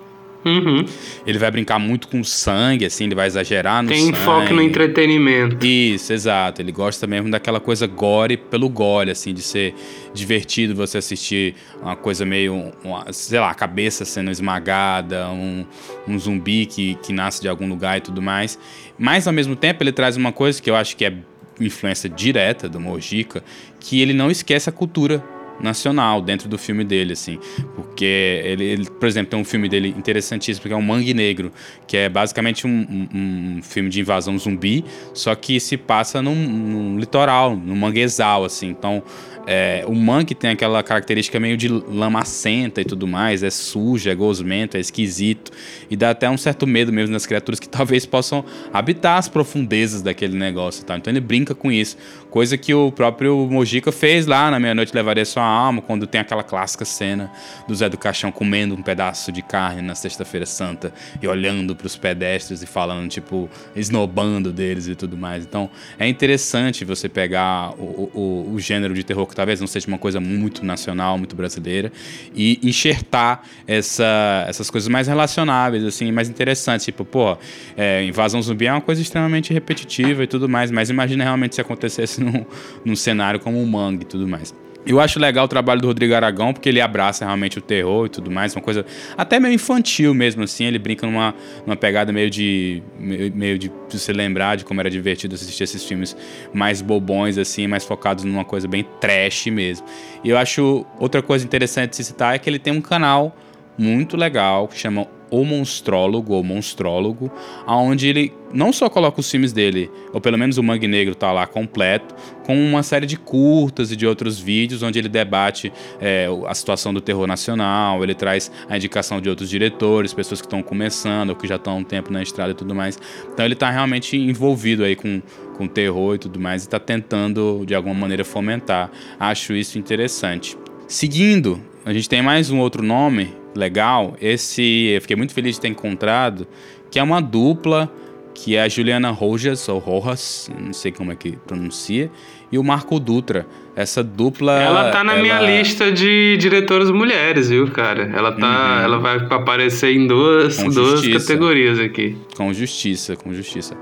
Uhum. Ele vai brincar muito com sangue, assim, ele vai exagerar no Tem sangue. Tem foco no entretenimento. Isso, exato. Ele gosta mesmo daquela coisa gore pelo gore, assim, de ser divertido você assistir uma coisa meio, uma, sei lá, a cabeça sendo esmagada, um, um zumbi que, que nasce de algum lugar e tudo mais. Mas, ao mesmo tempo, ele traz uma coisa que eu acho que é influência direta do Mojica, que ele não esquece a cultura nacional dentro do filme dele, assim. Porque ele, ele, por exemplo, tem um filme dele interessantíssimo, que é o Mangue Negro, que é basicamente um, um, um filme de invasão zumbi, só que se passa num, num litoral, no manguezal, assim. Então, é, o mangue tem aquela característica meio de lamacenta e tudo mais, é sujo, é gosmento, é esquisito, e dá até um certo medo mesmo nas criaturas que talvez possam habitar as profundezas daquele negócio, tá? Então ele brinca com isso, coisa que o próprio Mojica fez lá na Meia-Noite Levaria Sua Alma, quando tem aquela clássica cena do Zé do Caixão comendo um pedaço de carne na Sexta-feira Santa e olhando para os pedestres e falando, tipo, esnobando deles e tudo mais. Então é interessante você pegar o, o, o gênero de terror que talvez não seja uma coisa muito nacional, muito brasileira, e enxertar essa, essas coisas mais relacionáveis, assim, mais interessantes. Tipo, pô, é, invasão zumbi é uma coisa extremamente repetitiva e tudo mais, mas imagina realmente se acontecesse num, num cenário como o Mangue e tudo mais. Eu acho legal o trabalho do Rodrigo Aragão, porque ele abraça realmente o terror e tudo mais, uma coisa até meio infantil mesmo, assim. Ele brinca numa, numa pegada meio de. meio, de se lembrar de como era divertido assistir esses filmes mais bobões, assim, mais focados numa coisa bem trash mesmo. E eu acho outra coisa interessante de se citar é que ele tem um canal muito legal que chama o Monstrólogo, ou Monstrólogo, onde ele não só coloca os filmes dele, ou pelo menos o Mangue Negro tá lá completo, com uma série de curtas e de outros vídeos onde ele debate é, a situação do terror nacional, ele traz a indicação de outros diretores, pessoas que estão começando ou que já estão um tempo na estrada e tudo mais. Então ele está realmente envolvido aí com, com terror e tudo mais e está tentando de alguma maneira fomentar. Acho isso interessante. Seguindo, a gente tem mais um outro nome legal. Esse eu fiquei muito feliz de ter encontrado, que é uma dupla que é a Juliana Rojas, ou Rojas, não sei como é que pronuncia, e o Marco Dutra. Essa dupla. Ela tá na ela... minha lista de diretoras mulheres, viu, cara? Ela tá. Uhum. Ela vai aparecer em duas, duas categorias aqui. Com justiça, com justiça.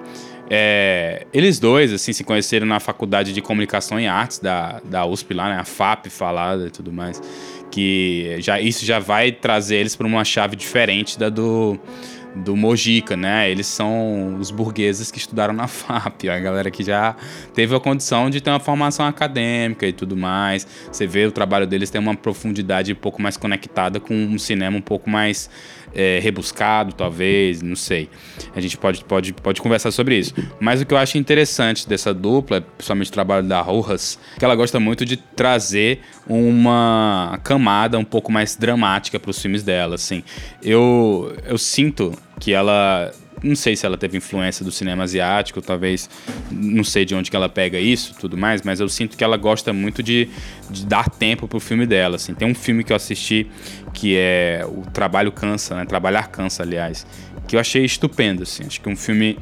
É, eles dois, assim, se conheceram na Faculdade de Comunicação e Artes da, da USP lá, né? A FAP falada e tudo mais. Que já, isso já vai trazer eles para uma chave diferente da do do Mojica, né? Eles são os burgueses que estudaram na FAP, a galera que já teve a condição de ter uma formação acadêmica e tudo mais. Você vê o trabalho deles tem uma profundidade um pouco mais conectada com um cinema um pouco mais é, rebuscado, talvez, não sei. A gente pode, pode, pode conversar sobre isso. Mas o que eu acho interessante dessa dupla, principalmente o trabalho da Rojas, é que ela gosta muito de trazer uma camada um pouco mais dramática para os filmes dela, assim. Eu, eu sinto que ela não sei se ela teve influência do cinema asiático, talvez, não sei de onde que ela pega isso, tudo mais, mas eu sinto que ela gosta muito de, de dar tempo pro filme dela, assim. Tem um filme que eu assisti que é O Trabalho Cansa, né? Trabalhar Cansa, aliás, que eu achei estupendo, assim. Acho que é um filme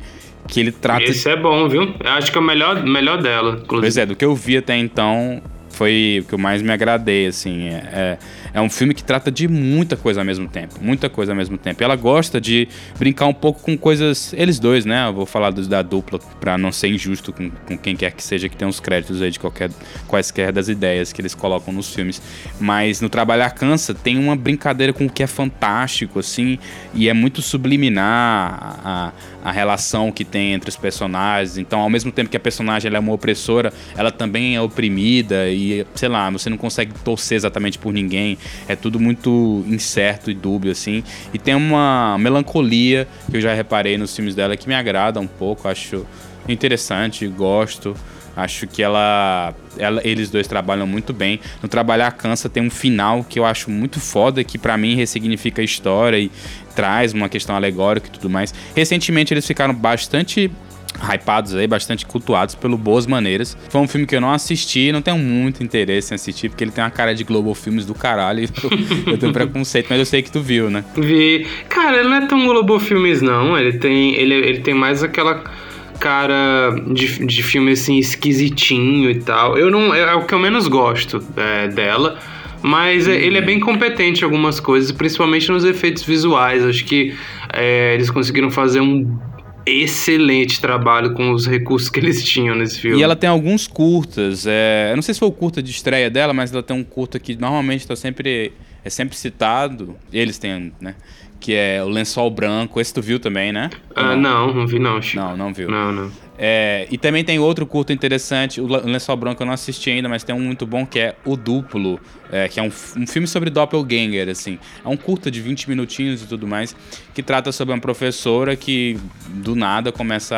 que ele trata... Esse é bom, viu? Eu acho que é o melhor, melhor dela, inclusive. Pois é, do que eu vi até então, foi o que eu mais me agradei, assim. É, é é um filme que trata de muita coisa ao mesmo tempo. Muita coisa ao mesmo tempo. E ela gosta de brincar um pouco com coisas. Eles dois, né? Eu vou falar dos, da dupla para não ser injusto com, com quem quer que seja que tenha os créditos aí de qualquer, quaisquer das ideias que eles colocam nos filmes. Mas no Trabalhar Cansa tem uma brincadeira com o que é fantástico, assim. E é muito subliminar a, a relação que tem entre os personagens. Então, ao mesmo tempo que a personagem é uma opressora, ela também é oprimida. E, sei lá, você não consegue torcer exatamente por ninguém é tudo muito incerto e dúbio, assim. E tem uma melancolia que eu já reparei nos filmes dela que me agrada um pouco, acho interessante, gosto. Acho que ela, ela, eles dois trabalham muito bem. No Trabalhar Cansa tem um final que eu acho muito foda, que para mim ressignifica a história e traz uma questão alegórica e tudo mais. Recentemente eles ficaram bastante hypados aí, bastante cultuados pelo Boas Maneiras. Foi um filme que eu não assisti, não tenho muito interesse em assistir, porque ele tem uma cara de Global Filmes do caralho. Eu, eu tenho preconceito, mas eu sei que tu viu, né? Vi. Cara, ele não é tão Global Filmes, não. Ele tem, ele, ele tem mais aquela cara de, de filme assim esquisitinho e tal. Eu não é, é o que eu menos gosto é, dela. Mas uhum. ele é bem competente em algumas coisas, principalmente nos efeitos visuais. Acho que é, eles conseguiram fazer um excelente trabalho com os recursos que eles tinham nesse filme. E ela tem alguns curtas. É... Eu não sei se foi o curta de estreia dela, mas ela tem um curta que normalmente está sempre é sempre citado. Eles têm, né? Que é o Lençol Branco. Esse tu viu também, né? Ah, não, não vi não, Chico. Não, não viu. Não, não. É, e também tem outro curto interessante, o Lençol Branco eu não assisti ainda, mas tem um muito bom que é O Duplo, é, que é um, um, filme sobre doppelganger, assim. É um curta de 20 minutinhos e tudo mais, que trata sobre uma professora que do nada começa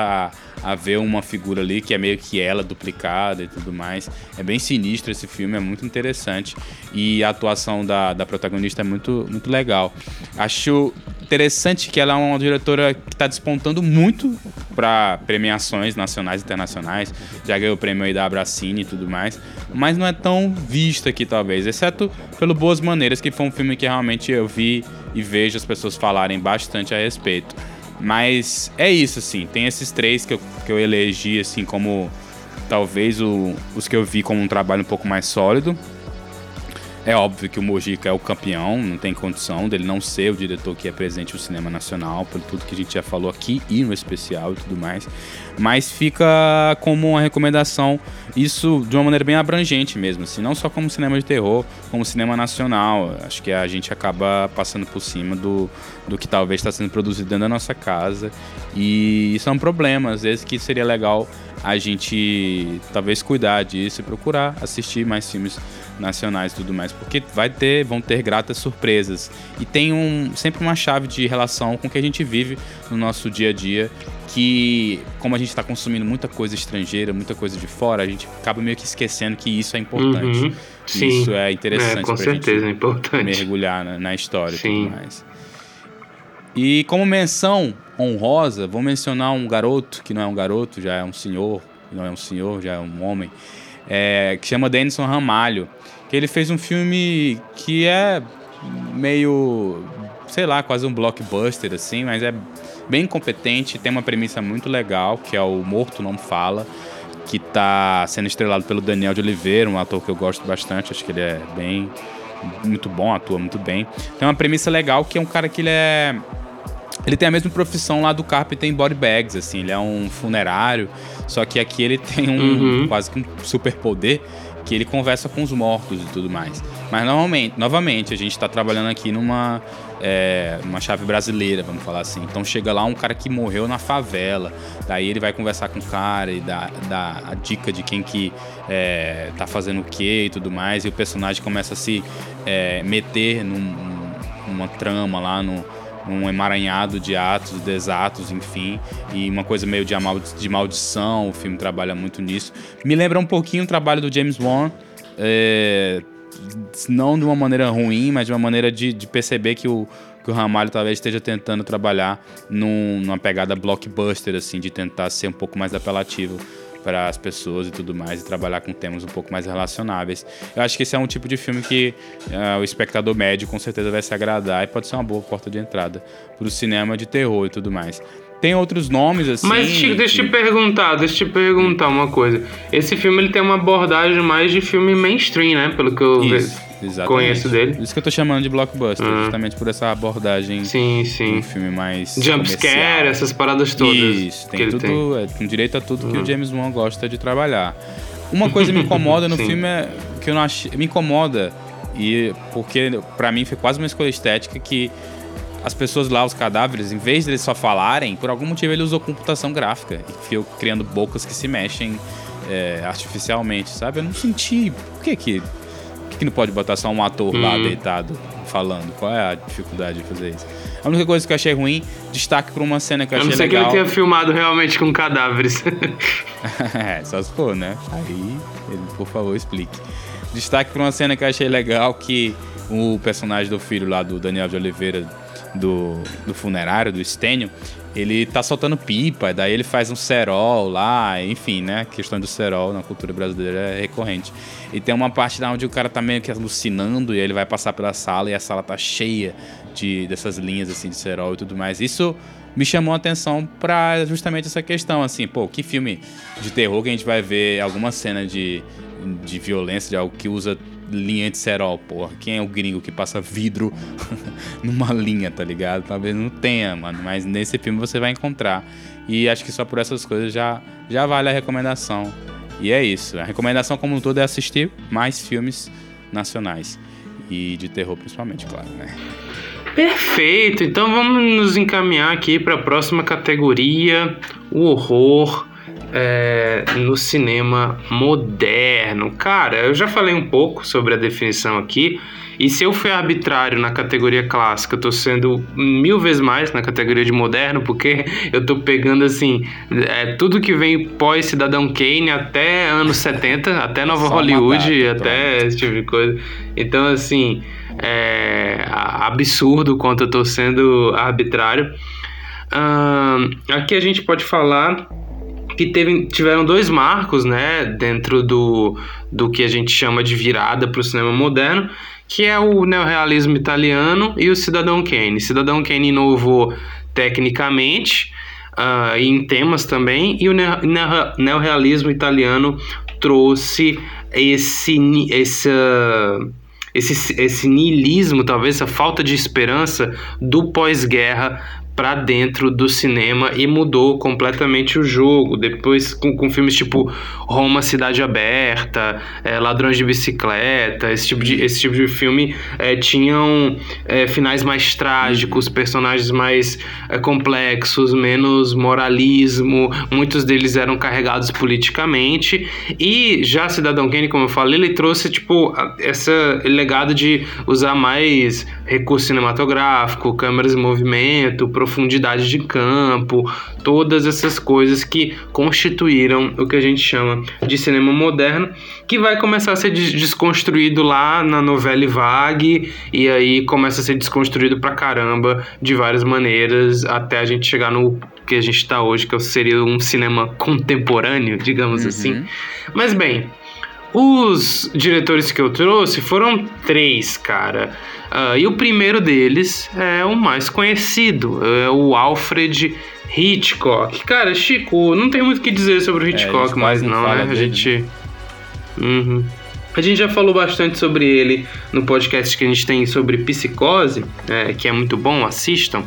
a, a ver uma figura ali que é meio que ela duplicada e tudo mais. É bem sinistro esse filme, é muito interessante. E a atuação da, da protagonista é muito, muito legal. Acho interessante que ela é uma diretora que está despontando muito para premiações nacionais e internacionais. Já ganhou o prêmio aí da Abracine e tudo mais. Mas não é tão visto aqui, talvez. Exceto pelo Boas Maneiras, que foi um filme que realmente eu vi e vejo as pessoas falarem bastante a respeito. Mas é isso, assim. Tem esses três que eu, que eu elegi, assim, como talvez o, os que eu vi como um trabalho um pouco mais sólido. É óbvio que o Mojica é o campeão, não tem condição dele não ser o diretor que é presente no cinema nacional, por tudo que a gente já falou aqui e no especial e tudo mais. Mas fica como uma recomendação, isso de uma maneira bem abrangente mesmo, assim, não só como cinema de terror, como cinema nacional. Acho que a gente acaba passando por cima do, do que talvez está sendo produzido dentro da nossa casa. E isso é um problema, às vezes que seria legal a gente talvez cuidar disso e procurar assistir mais filmes nacionais e tudo mais, porque vai ter, vão ter gratas surpresas. E tem um, sempre uma chave de relação com o que a gente vive no nosso dia a dia, que como a gente está consumindo muita coisa estrangeira, muita coisa de fora, a gente acaba meio que esquecendo que isso é importante. Uhum, isso é interessante. É, com certeza é importante. Mergulhar na, na história sim. e tudo mais. E como menção honrosa, vou mencionar um garoto, que não é um garoto, já é um senhor, não é um senhor, já é um homem, é, que chama Denison Ramalho, que ele fez um filme que é meio, sei lá, quase um blockbuster, assim, mas é, bem competente, tem uma premissa muito legal, que é o Morto Não Fala, que está sendo estrelado pelo Daniel de Oliveira, um ator que eu gosto bastante, acho que ele é bem muito bom, atua muito bem. Tem uma premissa legal que é um cara que ele é ele tem a mesma profissão lá do Carpenter em Body Bags, assim, ele é um funerário, só que aqui ele tem um uhum. quase que um superpoder que ele conversa com os mortos e tudo mais. Mas normalmente, novamente, a gente está trabalhando aqui numa é, uma chave brasileira, vamos falar assim. Então chega lá um cara que morreu na favela, daí ele vai conversar com o cara e dá, dá a dica de quem que é, tá fazendo o que e tudo mais, e o personagem começa a se é, meter num, numa trama lá no um emaranhado de atos, desatos, enfim, e uma coisa meio de, de maldição, o filme trabalha muito nisso. Me lembra um pouquinho o trabalho do James Wan, é, não de uma maneira ruim, mas de uma maneira de, de perceber que o, que o Ramalho talvez esteja tentando trabalhar num, numa pegada blockbuster, assim, de tentar ser um pouco mais apelativo para as pessoas e tudo mais, e trabalhar com temas um pouco mais relacionáveis. Eu acho que esse é um tipo de filme que uh, o espectador médio com certeza vai se agradar e pode ser uma boa porta de entrada para o cinema de terror e tudo mais. Tem outros nomes assim. Mas Chico, deixa eu te perguntar, deixa eu te perguntar uma coisa. Esse filme ele tem uma abordagem mais de filme mainstream, né? Pelo que eu Isso. Exatamente. Conheço dele. Isso que eu tô chamando de blockbuster, uhum. justamente por essa abordagem. Sim, sim. Um filme mais. Jumpscare, essas paradas todas. Isso, tem tudo. Tem. É, com direito a tudo uhum. que o James Wan gosta de trabalhar. Uma coisa me incomoda no filme é que eu não achei. Me incomoda, e porque para mim foi quase uma escolha estética que as pessoas lá, os cadáveres, em vez de eles só falarem, por algum motivo ele usou computação gráfica e ficou criando bocas que se mexem é, artificialmente, sabe? Eu não senti. Por que que que não pode botar só um ator hum. lá deitado falando? Qual é a dificuldade de fazer isso? A única coisa que eu achei ruim, destaque pra uma cena que eu, achei legal. Eu não sei que ele tenha filmado realmente com cadáveres. é, só se for, né? Aí, ele, por favor, explique. Destaque pra uma cena que eu achei legal, que o personagem do filho lá do Daniel de Oliveira, do, do funerário, do Stênio, ele tá soltando pipa, daí ele faz um cerol lá, enfim, né? A questão do cerol na cultura brasileira é recorrente. E tem uma parte lá onde o cara tá meio que alucinando e ele vai passar pela sala e a sala tá cheia de dessas linhas assim de cerol e tudo mais. Isso me chamou a atenção para justamente essa questão, assim, pô, que filme de terror que a gente vai ver alguma cena de, de violência, de algo que usa linha de cerol, porra. Quem é o gringo que passa vidro numa linha, tá ligado? Talvez não tenha, mano, mas nesse filme você vai encontrar. E acho que só por essas coisas já, já vale a recomendação. E é isso. A recomendação como um todo é assistir mais filmes nacionais. E de terror principalmente, claro, né? Perfeito. Então vamos nos encaminhar aqui para a próxima categoria, o horror é, no cinema moderno. Cara, eu já falei um pouco sobre a definição aqui. E se eu fui arbitrário na categoria clássica, eu tô sendo mil vezes mais na categoria de moderno, porque eu tô pegando assim, é, tudo que vem pós Cidadão Kane até anos 70, até Nova Só Hollywood, até esse tipo de coisa. Então, assim, é absurdo quanto eu tô sendo arbitrário. Aqui a gente pode falar que teve, tiveram dois marcos, né, dentro do, do que a gente chama de virada para o cinema moderno, que é o neorrealismo italiano e o Cidadão Kane. Cidadão Kane inovou tecnicamente uh, em temas também, e o neorrealismo italiano trouxe esse, esse, esse, esse niilismo, talvez essa falta de esperança do pós-guerra para dentro do cinema e mudou completamente o jogo. Depois, com, com filmes tipo Roma Cidade Aberta, é, Ladrões de Bicicleta, esse tipo de, esse tipo de filme é, tinham é, finais mais trágicos, personagens mais complexos, menos moralismo, muitos deles eram carregados politicamente. E já Cidadão Kane, como eu falei, ele trouxe tipo esse legado de usar mais recurso cinematográfico, câmeras em movimento, profundidade de campo, todas essas coisas que constituíram o que a gente chama de cinema moderno, que vai começar a ser desconstruído lá na novela Vague, e aí começa a ser desconstruído pra caramba de várias maneiras, até a gente chegar no que a gente está hoje, que seria um cinema contemporâneo, digamos uhum. assim. Mas bem, Os diretores que eu trouxe foram três, cara. Uh, e o primeiro deles é o mais conhecido, é o Alfred Hitchcock. Cara, Chico, não tem muito o que dizer sobre o é, Hitchcock é, mais não, né? A gente... Né? Uhum. A gente já falou bastante sobre ele no podcast que a gente tem sobre psicose, é, que é muito bom, assistam.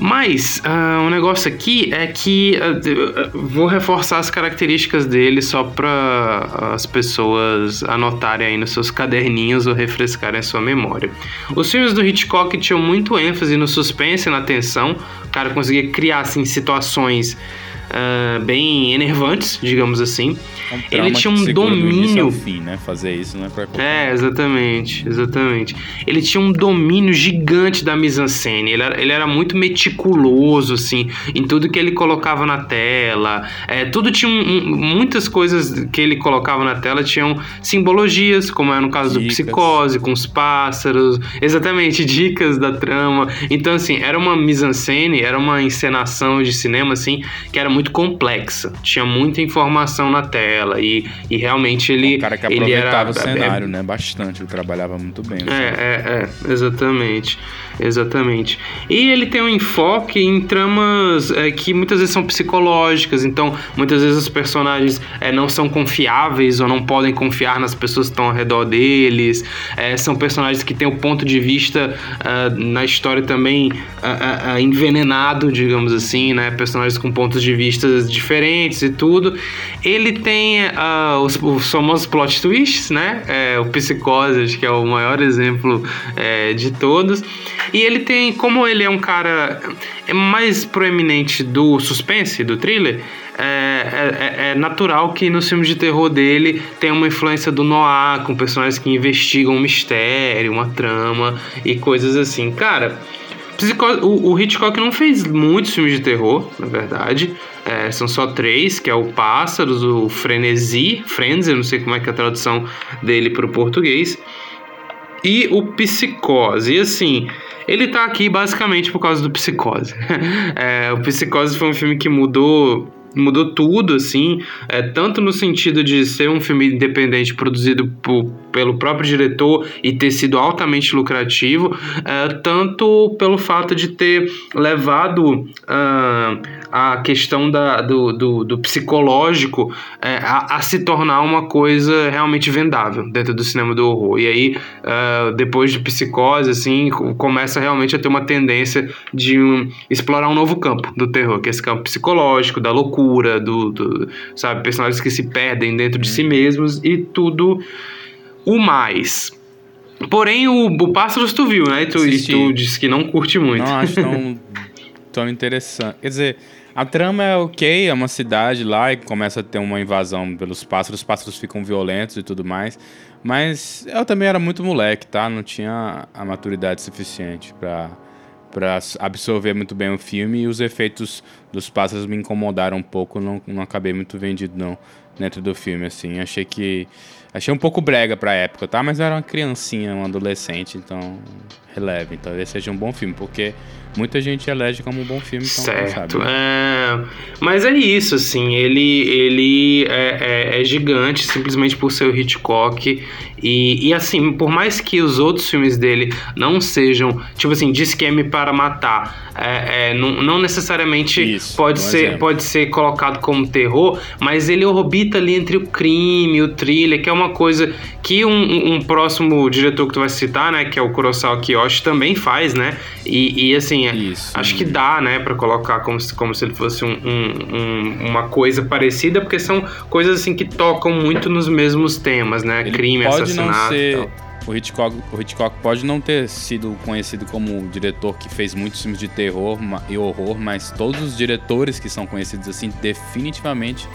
Mas uh, um negócio aqui é que uh, vou reforçar as características dele só para as pessoas anotarem aí nos seus caderninhos ou refrescarem a sua memória. Os filmes do Hitchcock tinham muito ênfase no suspense e na tensão. O cara conseguia criar assim, situações uh, bem enervantes, digamos assim. Um ele tinha um domínio. fim, né? Fazer isso não é pra É, exatamente, exatamente. Ele tinha um domínio gigante da mise-en-scène. Ele era, ele era muito meticuloso, assim, em tudo que ele colocava na tela. É, tudo tinha um, um, muitas coisas que ele colocava na tela tinham simbologias, como é no caso dicas. do Psicose, com os pássaros. Exatamente, dicas da trama. Então, assim, era uma mise-en-scène, era uma encenação de cinema, assim, que era muito muito complexa, tinha muita informação na tela e, e realmente ele. Cara que aproveitava era, o cenário, é, né? Bastante, ele trabalhava muito bem. É, é, é, exatamente. Exatamente. E ele tem um enfoque em tramas é, que muitas vezes são psicológicas, então muitas vezes os personagens é, não são confiáveis ou não podem confiar nas pessoas que estão ao redor deles. É, são personagens que têm o ponto de vista uh, na história também uh, uh, envenenado, digamos assim, né? Personagens com pontos de vista diferentes e tudo. Ele tem os, os, famosos plot twists, né? É, o Psicose, acho que é o maior exemplo é, de todos. E ele tem, como ele é um cara é mais proeminente do suspense, do thriller, é, é, é, é, natural que nos filmes de terror dele tenha uma influência do noir, com personagens que investigam um mistério, uma trama e coisas assim. Cara, o, o Hitchcock não fez muitos filmes de terror, na verdade. É, são só três, que é o Pássaros, o Frenesi, Frenzy, não sei como é que é a tradução dele para o português, e o Psicose. E assim, ele tá aqui basicamente por causa do Psicose. é, o Psicose foi um filme que mudou mudou tudo, assim, é, tanto no sentido de ser um filme independente produzido por, pelo próprio diretor e ter sido altamente lucrativo, é, tanto pelo fato de ter levado uh, a questão da, do, do, do psicológico é, a, a, se tornar uma coisa realmente vendável dentro do cinema do horror. E aí, uh, depois de Psicose, assim, começa realmente a ter uma tendência de um, explorar um novo campo do terror, que é esse campo psicológico, da loucura do, do, sabe, personagens que se perdem dentro de si mesmos e tudo o mais. Porém, o, o Pássaros tu viu, né? E tu, e tu disse que não curte muito. Não acho tão, tão interessante. Quer dizer, a trama é ok, é uma cidade lá e começa a ter uma invasão pelos pássaros, os pássaros ficam violentos e tudo mais. Mas eu também era muito moleque, tá? Não tinha a maturidade suficiente para para absorver muito bem o filme e os efeitos dos pássaros me incomodaram um pouco, não, não acabei muito vendido não dentro do filme assim. Achei que achei um pouco brega para época, tá? Mas eu era uma criancinha, um adolescente, então releve. Talvez seja um bom filme, porque muita gente elege como um bom filme, então certo. Sabe, é... Mas é isso, assim, ele, ele é, é, é, gigante simplesmente por ser o Hitchcock. E, e assim, por mais que os outros filmes dele não sejam, tipo assim, de esquema para matar, é, é, não, não, necessariamente isso, pode, ser, pode ser colocado como terror, mas ele orbita ali entre o crime, o thriller, que é uma coisa que um, um próximo diretor que tu vai citar, né, que é o Kurosawa Kiyoshi, também faz, né? E, e assim, é, Isso, acho que dá, né, para colocar como se, como se ele fosse um, um, uma coisa parecida, porque são coisas assim que tocam muito nos mesmos temas, né? Ele Crime, assassinato. O Hitchcock, o Hitchcock pode não ter sido conhecido como diretor que fez muitos filmes de terror e horror, mas todos os diretores que são conhecidos assim definitivamente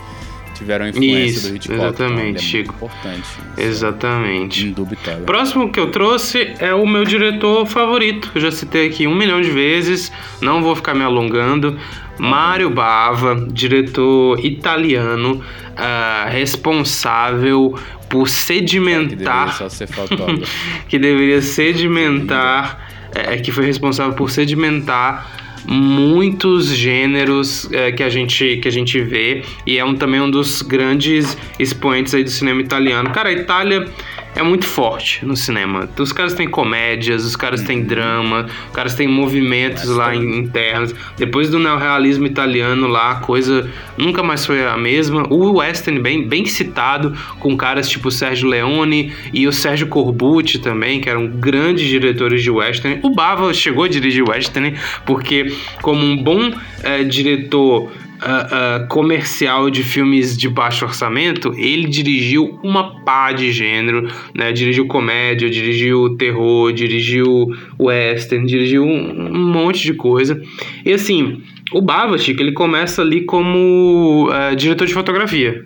tiveram influência Isso, do Hitchcock. Exatamente, então, é Chico. importante. Exatamente. Indubitável. Próximo que eu trouxe é o meu diretor favorito. Eu já citei aqui um milhão de vezes, não vou ficar me alongando. Mário Bava, diretor italiano, uh, responsável por sedimentar. É, que deveria ser fotógrafo. que deveria sedimentar. É, que foi responsável por sedimentar muitos gêneros é, que, a gente, que a gente vê e é um, também um dos grandes expoentes aí do cinema italiano. Cara, a Itália é muito forte no cinema. Os caras têm comédias, os caras têm uhum. drama, os caras têm movimentos lá internos. Depois do neorrealismo italiano lá, a coisa nunca mais foi a mesma. O western bem, bem citado, com caras tipo Sérgio Leone e o Sérgio Corbucci também, que eram grandes diretores de western. O Bava chegou a dirigir western porque como um bom é, diretor uh, uh, comercial de filmes de baixo orçamento, ele dirigiu uma pá de gênero, né? Dirigiu comédia, dirigiu terror, dirigiu western, dirigiu um, um monte de coisa. E assim, o Bavachik, ele começa ali como uh, diretor de fotografia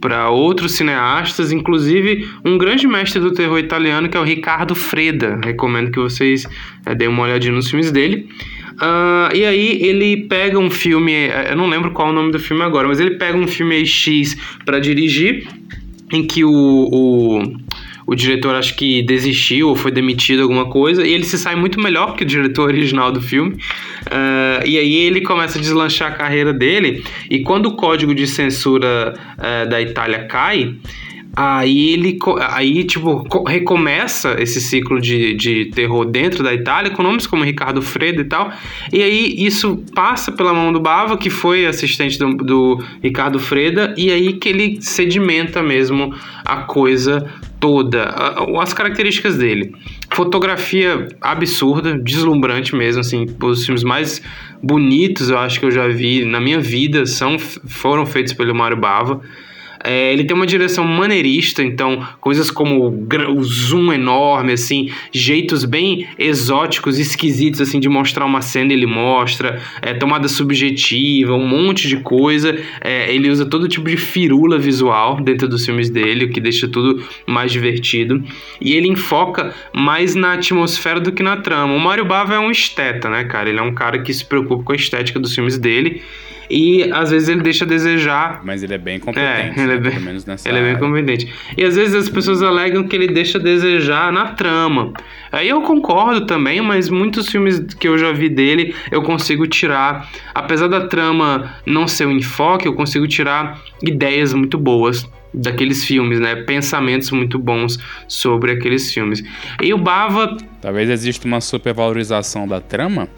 para outros cineastas, inclusive um grande mestre do terror italiano que é o Ricardo Freda. Recomendo que vocês uh, deem uma olhadinha nos filmes dele. Uh, e aí ele pega um filme, eu não lembro qual é o nome do filme agora, mas ele pega um filme X para dirigir, em que o, o, o, diretor acho que desistiu ou foi demitido alguma coisa, e ele se sai muito melhor que o diretor original do filme. Uh, e aí ele começa a deslanchar a carreira dele, e quando o código de censura uh, da Itália cai, Aí ele aí, tipo, recomeça esse ciclo de, de terror dentro da Itália, com nomes como Ricardo Fredo e tal. E aí isso passa pela mão do Bava, que foi assistente do, do Ricardo Freda, e aí que ele sedimenta mesmo a coisa toda, as características dele. Fotografia absurda, deslumbrante mesmo, assim, os filmes mais bonitos eu acho que eu já vi na minha vida são, foram feitos pelo Mário Bava. É, ele tem uma direção maneirista, então coisas como o, o, zoom enorme, assim, jeitos bem exóticos, esquisitos, assim, de mostrar uma cena, ele mostra, é, tomada subjetiva, um monte de coisa. É, ele usa todo tipo de firula visual dentro dos filmes dele, o que deixa tudo mais divertido. E ele enfoca mais na atmosfera do que na trama. O Mario Bava é um esteta, né, cara? Ele é um cara que se preocupa com a estética dos filmes dele e às vezes ele deixa a desejar. Mas ele é bem competente. É, ele é bem, pelo menos nessa ele área. é bem competente. E às vezes as pessoas alegam que ele deixa a desejar na trama. Aí eu concordo também, mas muitos filmes que eu já vi dele eu consigo tirar, apesar da trama não ser o enfoque, eu consigo tirar ideias muito boas daqueles filmes, né? Pensamentos muito bons sobre aqueles filmes. E o Bava. Talvez exista uma supervalorização da trama.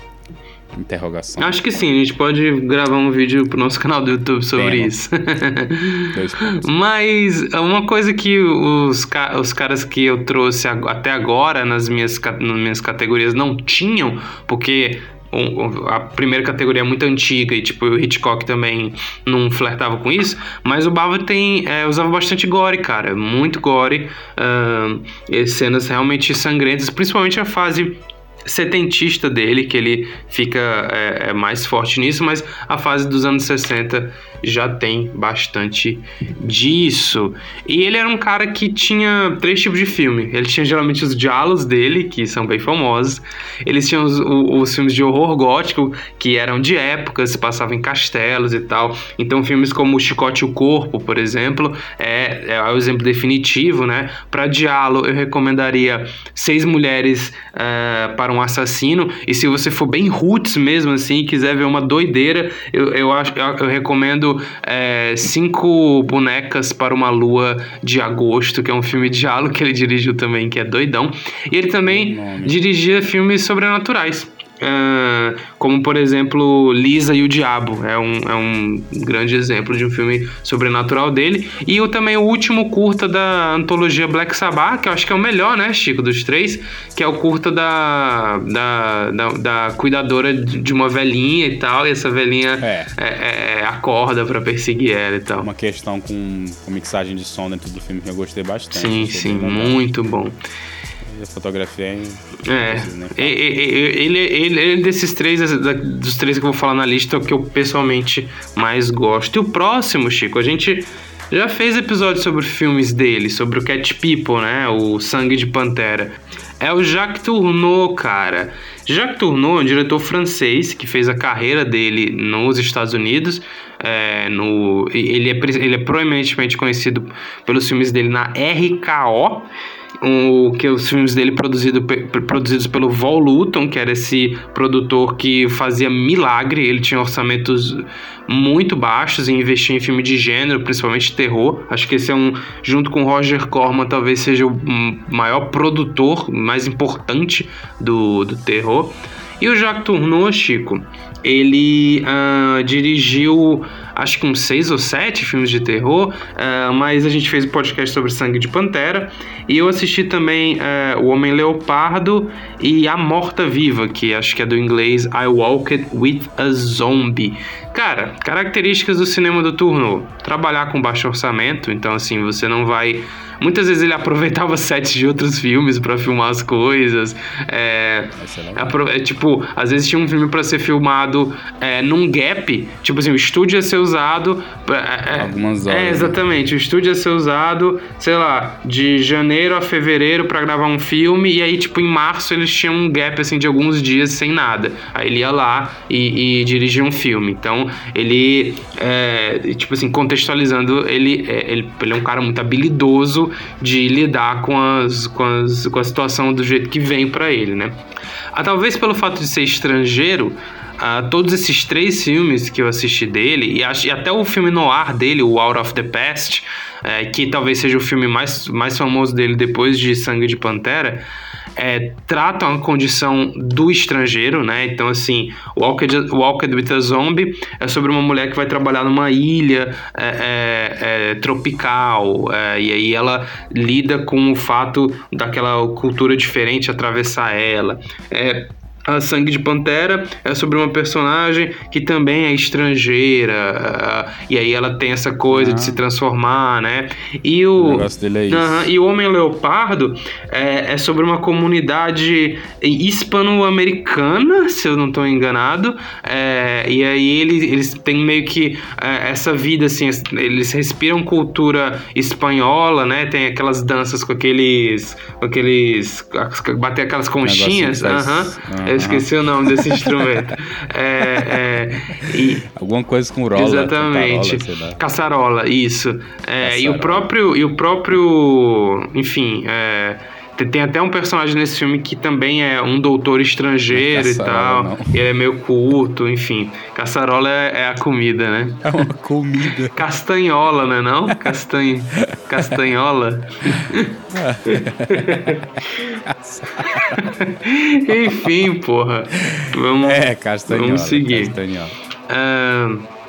Interrogação. Acho que sim, a gente pode gravar um vídeo pro nosso canal do YouTube sobre Tema. isso. Mas uma coisa que os, os caras que eu trouxe até agora nas minhas, nas minhas categorias não tinham, porque a primeira categoria é muito antiga e tipo o Hitchcock também não flertava com isso, mas o Bava tem é, usava bastante gore, cara, muito gore, uh, cenas realmente sangrentas, principalmente a fase setentista dele, que ele fica é, é, mais forte nisso, mas a fase dos anos 60 já tem bastante disso. E ele era um cara que tinha três tipos de filme. Ele tinha geralmente os diálogos dele, que são bem famosos. Eles tinham os, os, filmes de horror gótico, que eram de época, se passavam em castelos e tal. Então, filmes como Chicote e o Corpo, por exemplo, é, é o exemplo definitivo, né? Para diálogo, eu recomendaria Seis Mulheres é, para um Assassino. E se você for bem roots mesmo, assim, quiser ver uma doideira, eu, eu, acho, eu, eu recomendo é, Cinco Bonecas para uma Lua de Agosto, que é um filme de diálogo que ele dirigiu também, que é doidão. E ele também dirigia filmes sobrenaturais. Uh, como por exemplo Lisa e o Diabo. É um, é um grande exemplo de um filme sobrenatural dele. E o, também o último curta da antologia Black Sabbath que eu acho que é o melhor né Chico dos três que é o curta da da, da, da cuidadora de uma velhinha e tal e essa velhinha é. É, é, é acorda para perseguir ela e tal. Uma questão com, com mixagem de som dentro do filme que eu gostei bastante sim sim muito bom fotografia é. É. Né? Ele, ele, ele, desses três, dos três que eu vou falar na lista, é o que eu pessoalmente mais gosto. E o próximo, Chico, a gente já fez episódio sobre filmes dele, sobre o Cat People, né? O Sangue de Pantera. É o Jacques Tourneau, cara. Jacques Tourneau é um diretor francês que fez a carreira dele nos Estados Unidos. É, no, ele, é, ele é proeminentemente conhecido pelos filmes dele na RKO o que os filmes dele produzido, produzidos pelo Vol Luton, que era esse produtor que fazia milagre, ele tinha orçamentos muito baixos e investia em filme de gênero, principalmente terror. Acho que esse é um, junto com Roger Corman, talvez seja o maior produtor, mais importante do, do terror. E o Jacques Tourneur, Chico, ele uh, dirigiu acho que uns seis ou sete filmes de terror, uh, mas a gente fez um podcast sobre Sangue de Pantera e eu assisti também uh, O Homem Leopardo e A Morta Viva, que acho que é do inglês I Walked with a Zombie. Cara, características do cinema do turno: trabalhar com baixo orçamento, então assim você não vai Muitas vezes ele aproveitava sets de outros filmes para filmar as coisas. É, é, é, tipo, às vezes tinha um filme para ser filmado é, num gap. Tipo assim, o estúdio ia ser usado. É, é, Algumas horas. É, exatamente. Né? O estúdio ia ser usado, sei lá, de janeiro a fevereiro para gravar um filme. E aí, tipo, em março eles tinham um gap assim de alguns dias sem nada. Aí ele ia lá e, e dirigia um filme. Então, ele, tipo assim, contextualizando, ele, ele, ele é um cara muito habilidoso de lidar com, as, com, as, com a situação do jeito que vem para ele, né? Ah, talvez pelo fato de ser estrangeiro, ah, todos esses três filmes que eu assisti dele, e, e até o filme noir dele, o Out of the Past, é, que talvez seja o filme mais, mais famoso dele depois de Sangue de Pantera, é, tratam a condição do estrangeiro, né? Então, assim, Walked, with a Zombie é sobre uma mulher que vai trabalhar numa ilha é, é, é tropical, é, e aí ela lida com o fato daquela cultura diferente atravessar ela. É, a Sangue de Pantera é sobre uma personagem que também é estrangeira, uh, e aí ela tem essa coisa de se transformar, né? E o, o negócio dele é isso. Uh, e o Homem Leopardo é, é sobre uma comunidade hispano-americana, se eu não estou enganado, é, e aí eles, eles têm meio que é, essa vida, assim, eles respiram cultura espanhola, né? Tem aquelas danças com aqueles. com aqueles. bater aquelas conchinhas. Aham. Uh -huh. Eu esqueci o nome desse instrumento. É, é, e, Alguma coisa com rola. Exatamente. Caçarola, Caçarola isso. É, e o próprio, e o próprio, enfim, é, tem até um personagem nesse filme que também é um doutor estrangeiro e tal. Não. E ele é meio culto, enfim. Caçarola é, é, a comida, né? É uma comida. Castanhola, né não? Castanho. Castanhola. enfim, porra. Vamos, é, castanhola. Vamos seguir. Castanhola. Uh,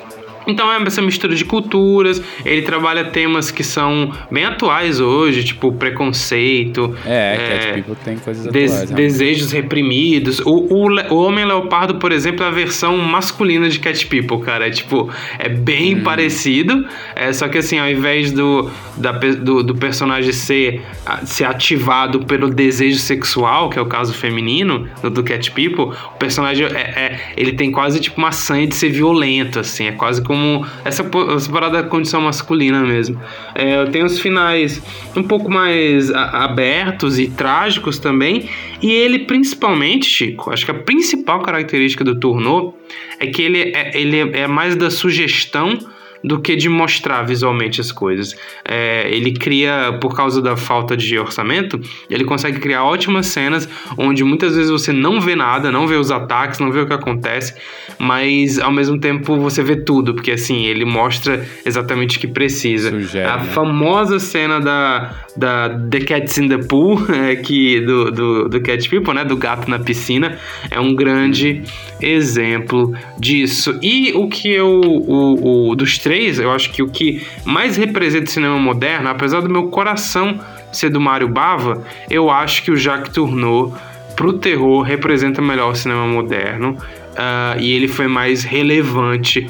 então é essa mistura de culturas. Ele trabalha temas que são bem atuais hoje, tipo preconceito. É, é Cat People tem coisas atuais. desejos reprimidos. O, o, o, Homem Leopardo, por exemplo, é a versão masculina de Cat People, cara. É tipo, é bem hum. parecido. É, só que assim, ao invés do, da, do, do, personagem ser, ser ativado pelo desejo sexual, que é o caso feminino do, do Cat People, o personagem é, é, ele tem quase tipo uma sanha de ser violento, assim. É quase como como essa, essa parada da condição masculina mesmo. É, tem os finais um pouco mais abertos e trágicos também. E ele, principalmente, Chico, acho que a principal característica do Tourneau é que ele é, ele é mais da sugestão do que de mostrar visualmente as coisas. É, ele cria, por causa da falta de orçamento, ele consegue criar ótimas cenas onde muitas vezes você não vê nada, não vê os ataques, não vê o que acontece, mas ao mesmo tempo você vê tudo, porque assim, ele mostra exatamente o que precisa. Sugere, a né? famosa cena da, da The Cats in the Pool, é, que, do, do, do Cat People, né? Do gato na piscina, é um grande exemplo disso. E o que eu, o, o dos três eu acho que o que mais representa o cinema moderno, apesar do meu coração ser do Mário Bava, eu acho que o Jacques Tourneur, pro terror, representa melhor o cinema moderno. Uh, e ele foi mais relevante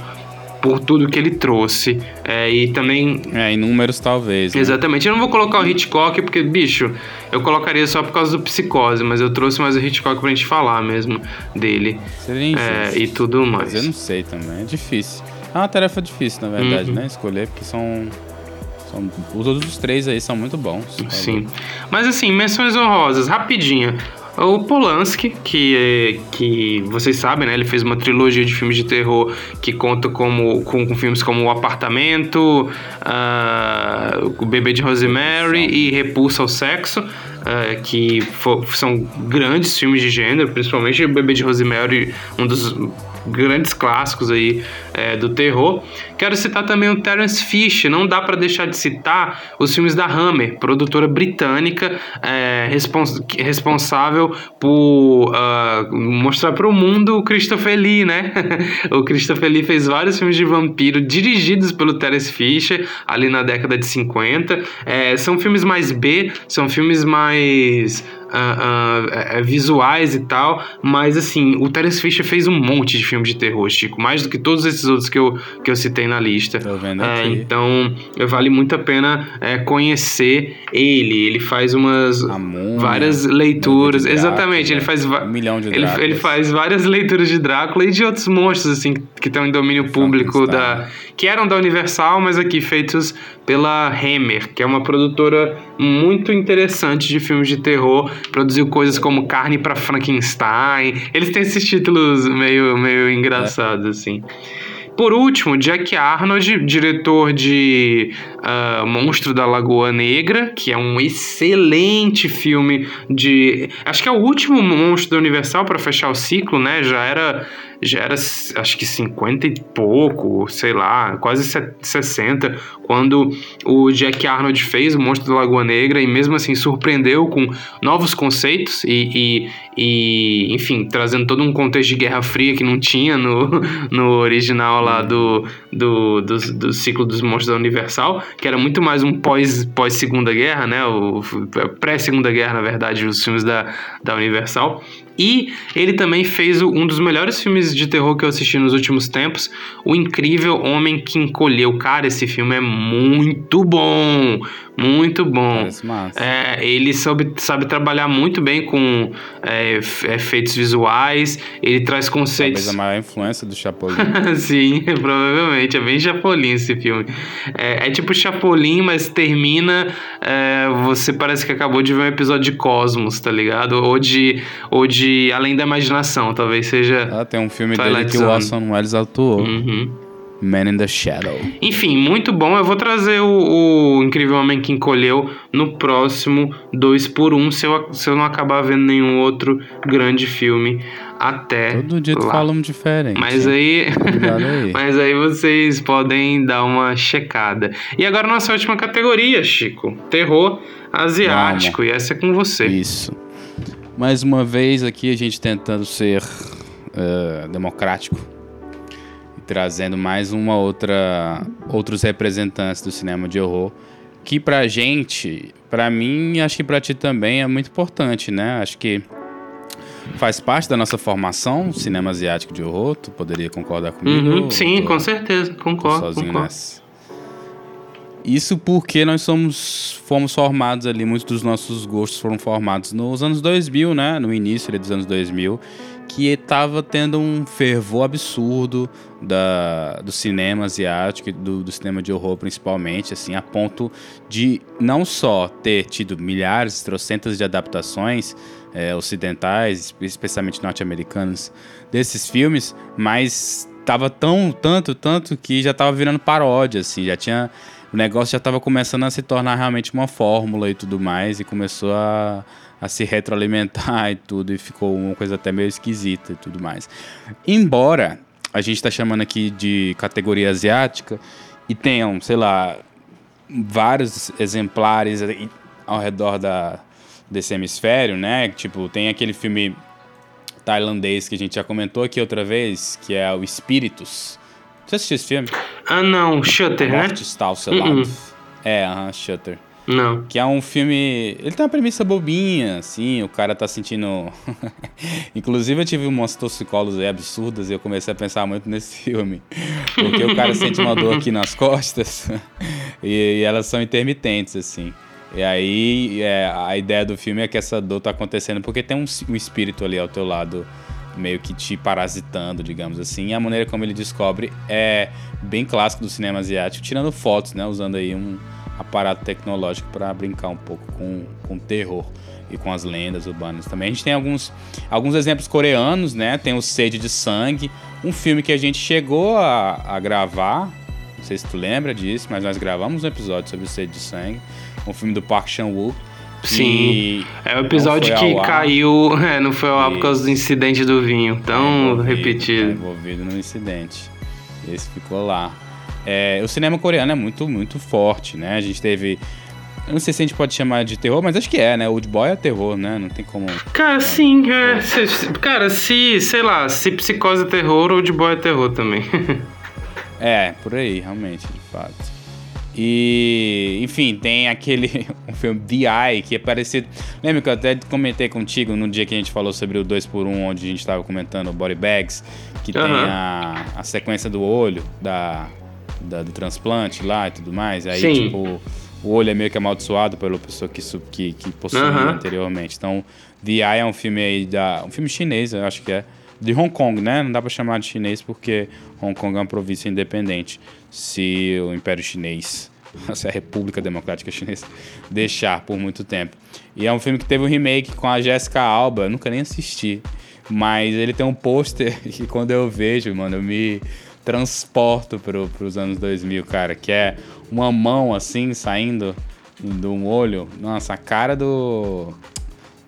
por tudo que ele trouxe. É, e também. É, em números talvez. Né? Exatamente. Eu não vou colocar o Hitchcock porque, bicho, eu colocaria só por causa do psicose, mas eu trouxe mais o Hitchcock pra gente falar mesmo dele. É, e tudo mais. Mas eu não sei também, é difícil. É uma tarefa difícil, na verdade, uhum. né? Escolher, porque são. os três aí são muito bons. Sim. Mas assim, menções honrosas, rapidinho. O Polanski, que, que vocês sabem, né? Ele fez uma trilogia de filmes de terror que conta como, com, com filmes como O Apartamento, uh, O Bebê de Rosemary e Repulsa ao Sexo. Uh, que for, são grandes filmes de gênero, principalmente O Bebê de Rosemary, um dos grandes clássicos aí é, do terror. Quero citar também o Terence Fish, não dá para deixar de citar os filmes da Hammer, produtora britânica é, respons responsável por uh, mostrar para o mundo o Christopher Lee, né? o Christopher Lee fez vários filmes de vampiro dirigidos pelo Terence Fisher ali na década de 50. É, são filmes mais B, são filmes mais uh, uh, visuais e tal, mas assim, o Terence Fisher fez um monte de filmes de terror, Chico, mais do que todos esses outros que eu, que eu citei na lista. Tô vendo é, aqui. então, vale muito a pena é, conhecer ele. Ele faz umas várias leituras. Drácula, Exatamente, ele faz um milhão de ele, ele, faz várias leituras de Drácula e de outros monstros assim que estão em domínio público da que eram da Universal, mas aqui feitos pela Hammer, que é uma produtora muito interessante de filmes de terror. Produziu coisas como Carne para Frankenstein. Eles têm esses títulos meio, meio engraçados, assim. Por último, Jack Arnold, diretor de uh, Monstro da Lagoa Negra, que é um excelente filme de. Acho que é o último monstro da Universal para fechar o ciclo, né? Já era já era acho que 50 e pouco, sei lá, quase 60, quando o Jack Arnold fez o Monstro da Lagoa Negra e mesmo assim surpreendeu com novos conceitos e, e, e enfim, trazendo todo um contexto de Guerra Fria que não tinha no, no original lá do, do, do, do ciclo dos Monstros da Universal, que era muito mais um pós, pós Guerra, né, o pré-Segunda Guerra, na verdade, os filmes da, da Universal. E ele também fez um dos melhores filmes de terror que eu assisti nos últimos tempos, O Incrível Homem que Encolheu. Cara, esse filme é muito bom. Muito bom. É, ele sabe, sabe trabalhar muito bem com é, efeitos visuais, ele traz conceitos. Talvez a maior influência do Chapolin. Sim, provavelmente. É bem Chapolin esse filme. É, é tipo Chapolin, mas termina. É, você parece que acabou de ver um episódio de Cosmos, tá ligado? Ou de, ou de Além da Imaginação, talvez seja. Ah, tem um filme Twilight dele que o Orson Welles atuou. Uhum. Man in the Shadow. Enfim, muito bom. Eu vou trazer o, o Incrível Homem que Encolheu no próximo 2 por 1 um, se eu, se eu não acabar vendo nenhum outro grande filme até Todo dia tu fala um diferente. Mas aí, aí. mas aí vocês podem dar uma checada. E agora nossa última categoria, Chico. Terror asiático. Vamos. E essa é com você. Isso. Mais uma vez aqui a gente tentando ser uh, democrático trazendo mais uma outra outros representantes do cinema de horror que pra gente, pra mim, acho que pra ti também é muito importante, né? Acho que faz parte da nossa formação, cinema asiático de horror, tu poderia concordar comigo? Uhum, sim, tô, com certeza, concordo. Sozinho concordo. nessa. Isso porque nós somos fomos formados ali, muitos dos nossos gostos foram formados nos anos 2000, né? No início dos anos 2000 que estava tendo um fervor absurdo da, do cinema asiático, do, do cinema de horror principalmente, assim, a ponto de não só ter tido milhares, trocentas de adaptações é, ocidentais, especialmente norte-americanas, desses filmes, mas tava tão, tanto, tanto que já tava virando paródia, assim, já tinha o negócio já estava começando a se tornar realmente uma fórmula e tudo mais, e começou a, a se retroalimentar e tudo, e ficou uma coisa até meio esquisita e tudo mais. Embora a gente está chamando aqui de categoria asiática e tenham, sei lá, vários exemplares ao redor da, desse hemisfério, né? Tipo, tem aquele filme tailandês que a gente já comentou aqui outra vez, que é o Espíritos. Você assistiu esse filme? Ah, não, Shutter, né? Está ao seu uh -uh. lado. É, aham, uh -huh, Shutter. Não. Que é um filme. Ele tem uma premissa bobinha, assim, o cara tá sentindo. Inclusive, eu tive umas toxicólogos aí absurdas e eu comecei a pensar muito nesse filme. Porque o cara sente uma dor aqui nas costas e, e, elas são intermitentes, assim. E aí, é, a ideia do filme é que essa dor tá acontecendo porque tem um, um espírito ali ao teu lado meio que te parasitando, digamos assim. E a maneira como ele descobre é bem clássico do cinema asiático, tirando fotos, né? Usando aí um aparato tecnológico para brincar um pouco com, com terror e com as lendas urbanas também. A gente tem alguns, alguns exemplos coreanos, né? Tem o Sede de Sangue, um filme que a gente chegou a, a gravar, não sei se tu lembra disso, mas nós gravamos um episódio sobre o Sede de Sangue, um filme do Park Chan-wook. Sim, é o episódio que caiu, é, não foi ao ar por causa do incidente do vinho, tão é repetido. É envolvido no incidente. Esse ficou lá. É, o cinema coreano é muito, muito forte, né? A gente teve eu não sei se a gente pode chamar de terror, mas acho que é, né? Old Boy é terror, né? Não tem como. Cara, sim. É, se, cara, se, sei lá, se psicose é terror, Old Boy é terror também. é, por aí, realmente, de fato. E, enfim, tem aquele um filme The Eye, que é parecido. Lembra que eu até comentei contigo no dia que a gente falou sobre o 2x1, onde a gente estava comentando o Body Bags, que uhum. tem a, a sequência do olho, da, da, do transplante lá e tudo mais. Aí, Sim. tipo o olho é meio que amaldiçoado pela pessoa que, que, que possuía uhum. anteriormente. Então, The Eye é um filme aí da. Um filme chinês, eu acho que é. De Hong Kong, né? Não dá pra chamar de chinês porque Hong Kong é uma província independente. Se o Império Chinês, se a República Democrática Chinesa, deixar por muito tempo. E é um filme que teve um remake com a Jessica Alba, eu nunca nem assisti. Mas ele tem um pôster que quando eu vejo, mano, eu me transporto pro, pros anos 2000, cara, que é uma mão assim saindo de um olho. Nossa, a cara do.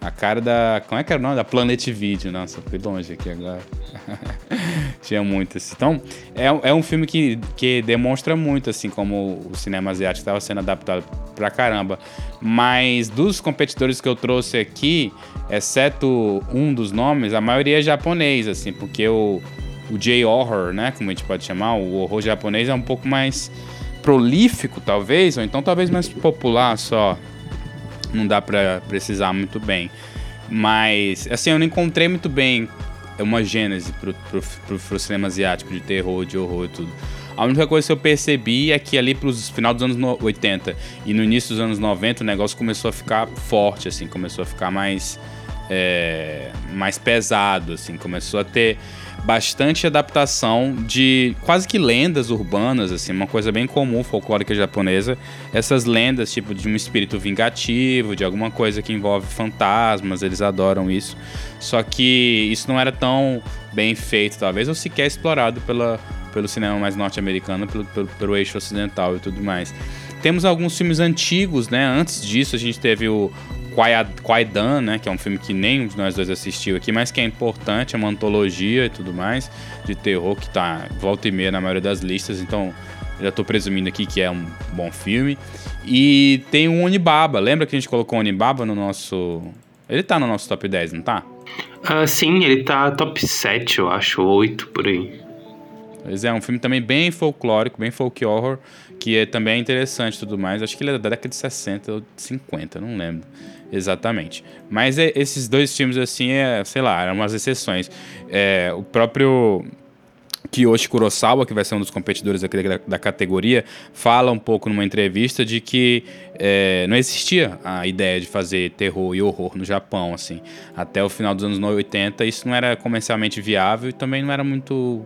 A cara da. Como é que era o nome? Da Planet Video. Nossa, fui longe aqui agora. Tinha muito assim. Então, é, é um filme que, que demonstra muito, assim, como o cinema asiático estava sendo adaptado pra caramba. Mas dos competidores que eu trouxe aqui, exceto um dos nomes, a maioria é japonês, assim, porque o o J-horror, né, como a gente pode chamar, o horror japonês é um pouco mais prolífico, talvez, ou então talvez mais popular só. Não dá para precisar muito bem. Mas, assim, eu não encontrei muito bem uma gênese pro, pro, pro, pro cinema asiático de terror, de horror e tudo. A única coisa que eu percebi é que ali pros final dos anos 80 e no início dos anos 90 o negócio começou a ficar forte, assim, começou a ficar mais, é, mais pesado, assim, começou a ter bastante adaptação de quase que lendas urbanas, assim, uma coisa bem comum folclórica japonesa. Essas lendas, tipo, de um espírito vingativo, de alguma coisa que envolve fantasmas, eles adoram isso. Só que isso não era tão bem feito, talvez, ou sequer explorado pela, pelo cinema mais norte-americano, pelo, pelo, pelo eixo ocidental e tudo mais. Temos alguns filmes antigos, né? Antes disso, a gente teve o, Kwaidan, né, que é um filme que nem nós dois assistiu aqui, mas que é importante, é uma antologia e tudo mais, de terror que tá volta e meia na maioria das listas, então já tô presumindo aqui que é um bom filme. E tem o Onibaba, lembra que a gente colocou o Onibaba no nosso... Ele tá no nosso top 10, não tá? Uh, sim, ele tá top 7, eu acho, 8 por aí. Pois é, um filme também bem folclórico, bem folk horror, que é também interessante e tudo mais. Acho que ele é da década de 60 ou de 50, não lembro exatamente. Mas é, esses dois filmes, assim, é, sei lá, eram umas exceções. É, o próprio Kiyoshi Kurosawa, que vai ser um dos competidores aqui da, da categoria, fala um pouco numa entrevista de que é, não existia a ideia de fazer terror e horror no Japão, assim. Até o final dos anos 80, isso não era comercialmente viável e também não era muito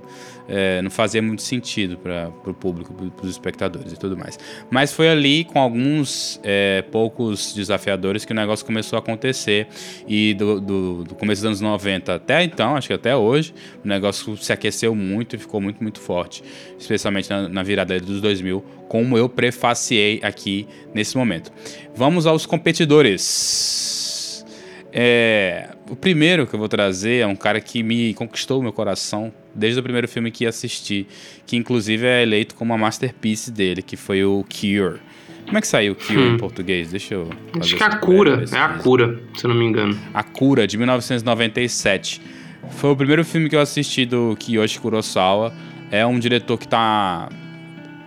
é, não fazia muito sentido para o público, para os espectadores e tudo mais. Mas foi ali, com alguns é, poucos desafiadores, que o negócio começou a acontecer. E do, do, do, começo dos anos 90 até então, acho que até hoje, o negócio se aqueceu muito e ficou muito, muito forte. Especialmente na, na virada dos 2000, como eu prefaciei aqui nesse momento. Vamos aos competidores. É, o primeiro que eu vou trazer é um cara que me conquistou o meu coração desde o primeiro filme que assisti, que inclusive é eleito como a masterpiece dele, que foi o Cure. Como é que saiu o Cure hum. em português? Deixa eu. Acho que é a cura, é a cura, se eu não me engano. A Cura, de 1997. Foi o primeiro filme que eu assisti do Kiyoshi Kurosawa. É um diretor que tá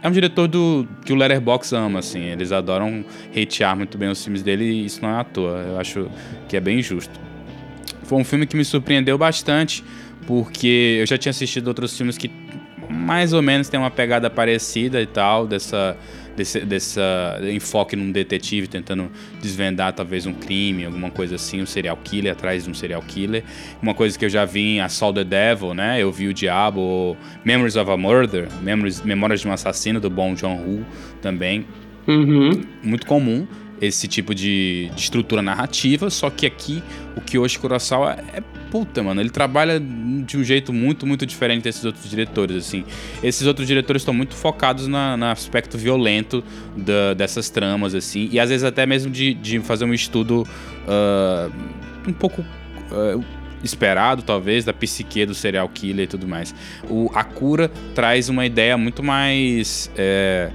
é um diretor do que o Letterboxd ama, assim. Eles adoram hatear muito bem os filmes dele e isso não é à toa. Eu acho que é bem justo. Foi um filme que me surpreendeu bastante, porque eu já tinha assistido outros filmes que mais ou menos tem uma pegada parecida e tal, dessa desse, dessa enfoque num detetive tentando desvendar talvez um crime, alguma coisa assim, um serial killer atrás de um serial killer. Uma coisa que eu já vi em Assault the Devil, né? Eu vi o Diabo, Memories of a Murder, Memories, Memórias de um Assassino do bom John Woo também. Uhum. Muito comum esse tipo de, de, estrutura narrativa, só que aqui o Kiyoshi Kurosawa é, puta, mano, ele trabalha de um jeito muito, muito diferente desses outros diretores, assim. Esses outros diretores estão muito focados na, aspecto violento da, dessas tramas, assim, e às vezes até mesmo de, de fazer um estudo uh, um pouco... Uh, esperado, talvez, da psique do serial killer e tudo mais. O, a cura traz uma ideia muito mais. É,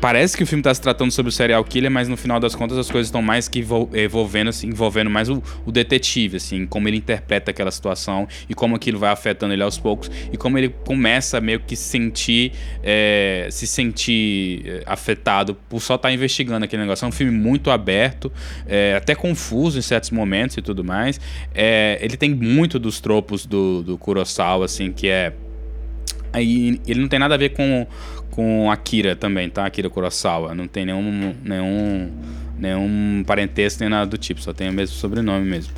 parece que o filme está se tratando sobre o serial killer, mas no final das contas as coisas estão mais que envolvendo, assim, envolvendo mais o, o, detetive, assim, como ele interpreta aquela situação e como aquilo vai afetando ele aos poucos e como ele começa meio que sentir, é, se sentir é, afetado por só estar tá investigando aquele negócio. É um filme muito aberto, é, até confuso em certos momentos e tudo mais. É, ele tem muito dos tropos do, do Kurosawa, assim, que é Aí ele não tem nada a ver com, com Akira também, tá? Akira Kurosawa. Não tem nenhum, nenhum, nenhum parentesco nem nada do tipo, só tem o mesmo sobrenome mesmo.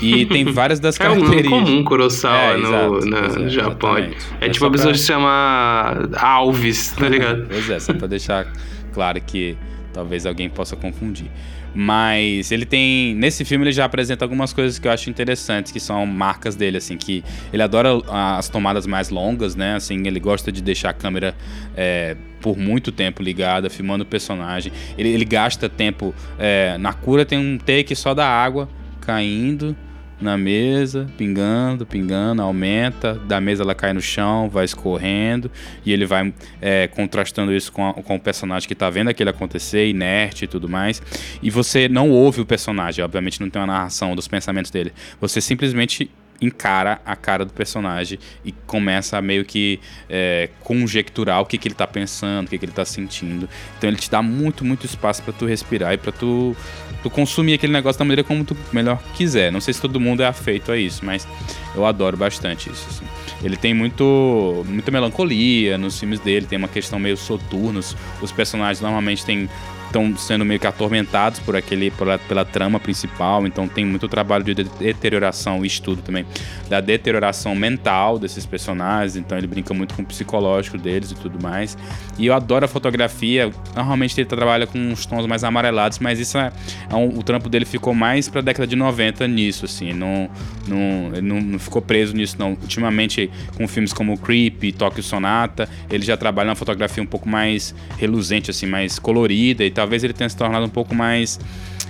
E tem várias das características. É um comum Kurosawa é, no, exato, no é, Japão. É, é tipo a pessoa pra... se chama Alves, tá ligado? pois é, só pra deixar claro que talvez alguém possa confundir. Mas ele tem. Nesse filme ele já apresenta algumas coisas que eu acho interessantes, que são marcas dele, assim, que ele adora as tomadas mais longas, né? Assim, ele gosta de deixar a câmera é, por muito tempo ligada, filmando o personagem. Ele, ele gasta tempo. É, na cura tem um take só da água caindo na mesa, pingando, pingando, aumenta, da mesa ela cai no chão, vai escorrendo, e ele vai é, contrastando isso com, a, com o personagem que está vendo aquilo acontecer, inerte e tudo mais. E você não ouve o personagem, obviamente não tem uma narração dos pensamentos dele. Você simplesmente encara a cara do personagem e começa a meio que é, conjecturar o que, que ele tá pensando, o que, que ele tá sentindo. Então ele te dá muito, muito espaço para tu respirar e para tu, tu consumir aquele negócio da maneira como tu melhor quiser. Não sei se todo mundo é afeito a isso, mas eu adoro bastante isso. Assim. Ele tem muito, muita melancolia nos filmes dele, tem uma questão meio soturnos. Os personagens normalmente têm estão sendo meio que atormentados por aquele pela, pela trama principal, então tem muito trabalho de deterioração e estudo também da deterioração mental desses personagens, então ele brinca muito com o psicológico deles e tudo mais. E eu adoro a fotografia, normalmente ele trabalha com uns tons mais amarelados, mas isso é, é um, o trampo dele ficou mais para a década de 90 nisso, assim, não, não, ele não, não ficou preso nisso não. Ultimamente com filmes como Creep Tokyo Sonata, ele já trabalha uma fotografia um pouco mais reluzente, assim, mais colorida e talvez ele tenha se tornado um pouco mais.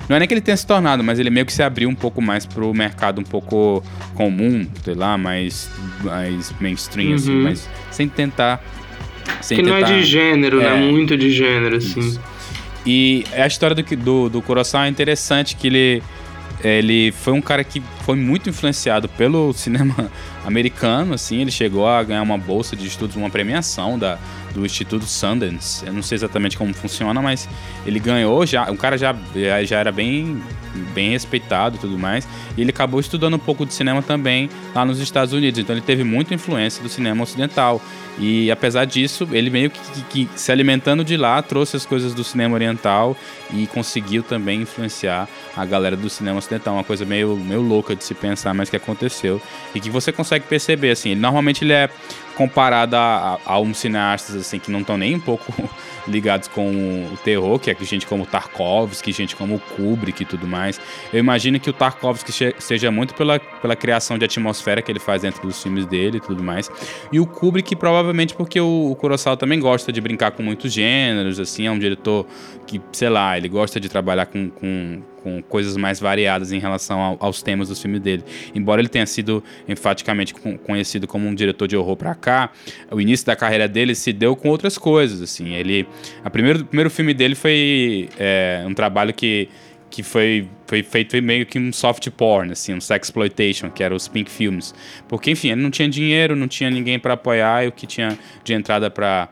Não é nem que ele tenha se tornado, mas ele meio que se abriu um pouco mais pro mercado um pouco comum, sei lá, mais, mais mainstream, assim, uhum. assim, mas sem tentar. Sem que tentar, não é de gênero, é, né? Muito de gênero, assim. Isso. E a história do, do, do Kurosawa é interessante que ele ele foi um cara que foi muito influenciado pelo cinema americano, assim, ele chegou a ganhar uma bolsa de estudos, uma premiação da, do Instituto Sundance. Eu não sei exatamente como funciona, mas ele ganhou já. O cara já, já era bem, bem respeitado e tudo mais. E ele acabou estudando um pouco de cinema também lá nos Estados Unidos. Então ele teve muita influência do cinema ocidental. E apesar disso, ele meio que, que, que, se alimentando de lá, trouxe as coisas do cinema oriental e conseguiu também influenciar a galera do cinema ocidental. Uma coisa meio, meio louca de se pensar, mas que aconteceu. E que você consegue perceber, assim. Ele, normalmente ele é comparado a, a, a uns cineastas assim que não estão nem um pouco ligados com o terror, que é gente como Tarkovsky, gente como Kubrick e tudo mais. Eu imagino que o Tarkovsky seja muito pela, pela criação de atmosfera que ele faz dentro dos filmes dele e tudo mais. E o Kubrick provavelmente porque o, o Kurosawa também gosta de brincar com muitos gêneros, assim, é um diretor que, sei lá, ele gosta de trabalhar com, com com coisas mais variadas em relação ao, aos temas dos filmes dele. Embora ele tenha sido enfaticamente conhecido como um diretor de horror para cá, o início da carreira dele se deu com outras coisas. Assim, ele, a primeiro, o primeiro filme dele foi é, um trabalho que que foi, foi feito meio que um soft porn, assim, um sexploitation, que era os Pink Films. Porque, enfim, ele não tinha dinheiro, não tinha ninguém para apoiar, e o que tinha de entrada para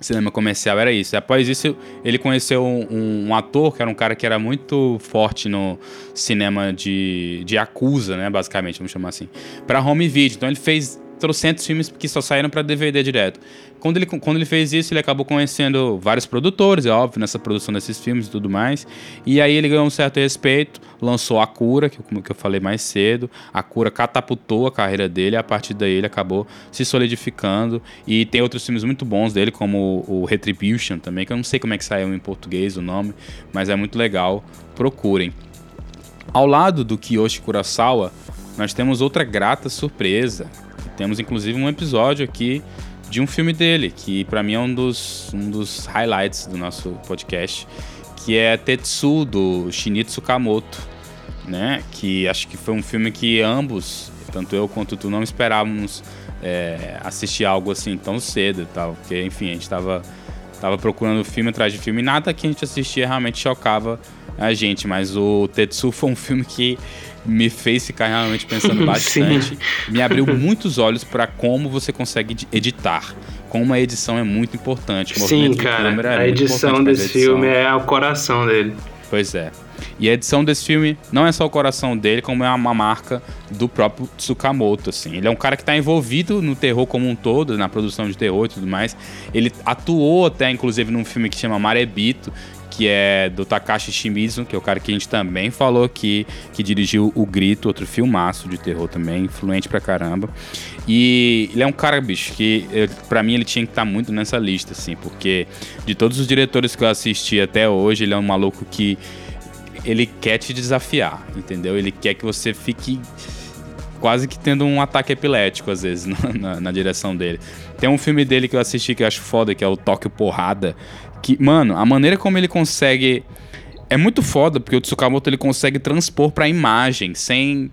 cinema comercial era isso. Após isso, ele conheceu um, um, ator que era um cara que era muito forte no cinema de, de acusa, né? Basicamente, vamos chamar assim, para home video. Então ele fez trocentos filmes que só saíram para DVD direto. Quando ele, quando ele fez isso, ele acabou conhecendo vários produtores, é óbvio, nessa produção desses filmes e tudo mais. E aí ele ganhou um certo respeito, lançou A Cura, que, como que eu falei mais cedo. A Cura catapultou a carreira dele, a partir daí ele acabou se solidificando. E tem outros filmes muito bons dele, como o Retribution também, que eu não sei como é que saiu em português o nome, mas é muito legal. Procurem. Ao lado do Kiyoshi Kurosawa, nós temos outra grata surpresa. Temos inclusive um episódio aqui de um filme dele, que para mim é um dos, um dos highlights do nosso podcast, que é Tetsu, do Shinichi Tsukamoto, né? Que acho que foi um filme que ambos, tanto eu quanto tu, não esperávamos é, assistir algo assim tão cedo e tal, porque, enfim, a gente tava, tava procurando filme atrás de filme e nada que a gente assistia realmente chocava a gente, mas o Tetsu foi um filme que me fez ficar realmente pensando bastante. me abriu muitos olhos para como você consegue editar. Como a edição é muito importante. Sim, cara. É a edição desse filme é o coração dele. Pois é. E a edição desse filme não é só o coração dele, como é uma marca do próprio Tsukamoto, assim. Ele é um cara que está envolvido no terror como um todo, na produção de terror e tudo mais. Ele atuou até, inclusive, num filme que chama Marebito, que é do Takashi Shimizu, que é o cara que a gente também falou aqui, que dirigiu O Grito, outro filmaço de terror também, influente pra caramba. E ele é um cara, bicho, que para mim ele tinha que estar tá muito nessa lista, assim, porque de todos os diretores que eu assisti até hoje, ele é um maluco que ele quer te desafiar, entendeu? Ele quer que você fique quase que tendo um ataque epilético, às vezes, na, na, na, direção dele. Tem um filme dele que eu assisti que eu acho foda, que é o Tóquio Porrada, que, mano, a maneira como ele consegue. É muito foda, porque o Tsukamoto ele consegue transpor pra imagem sem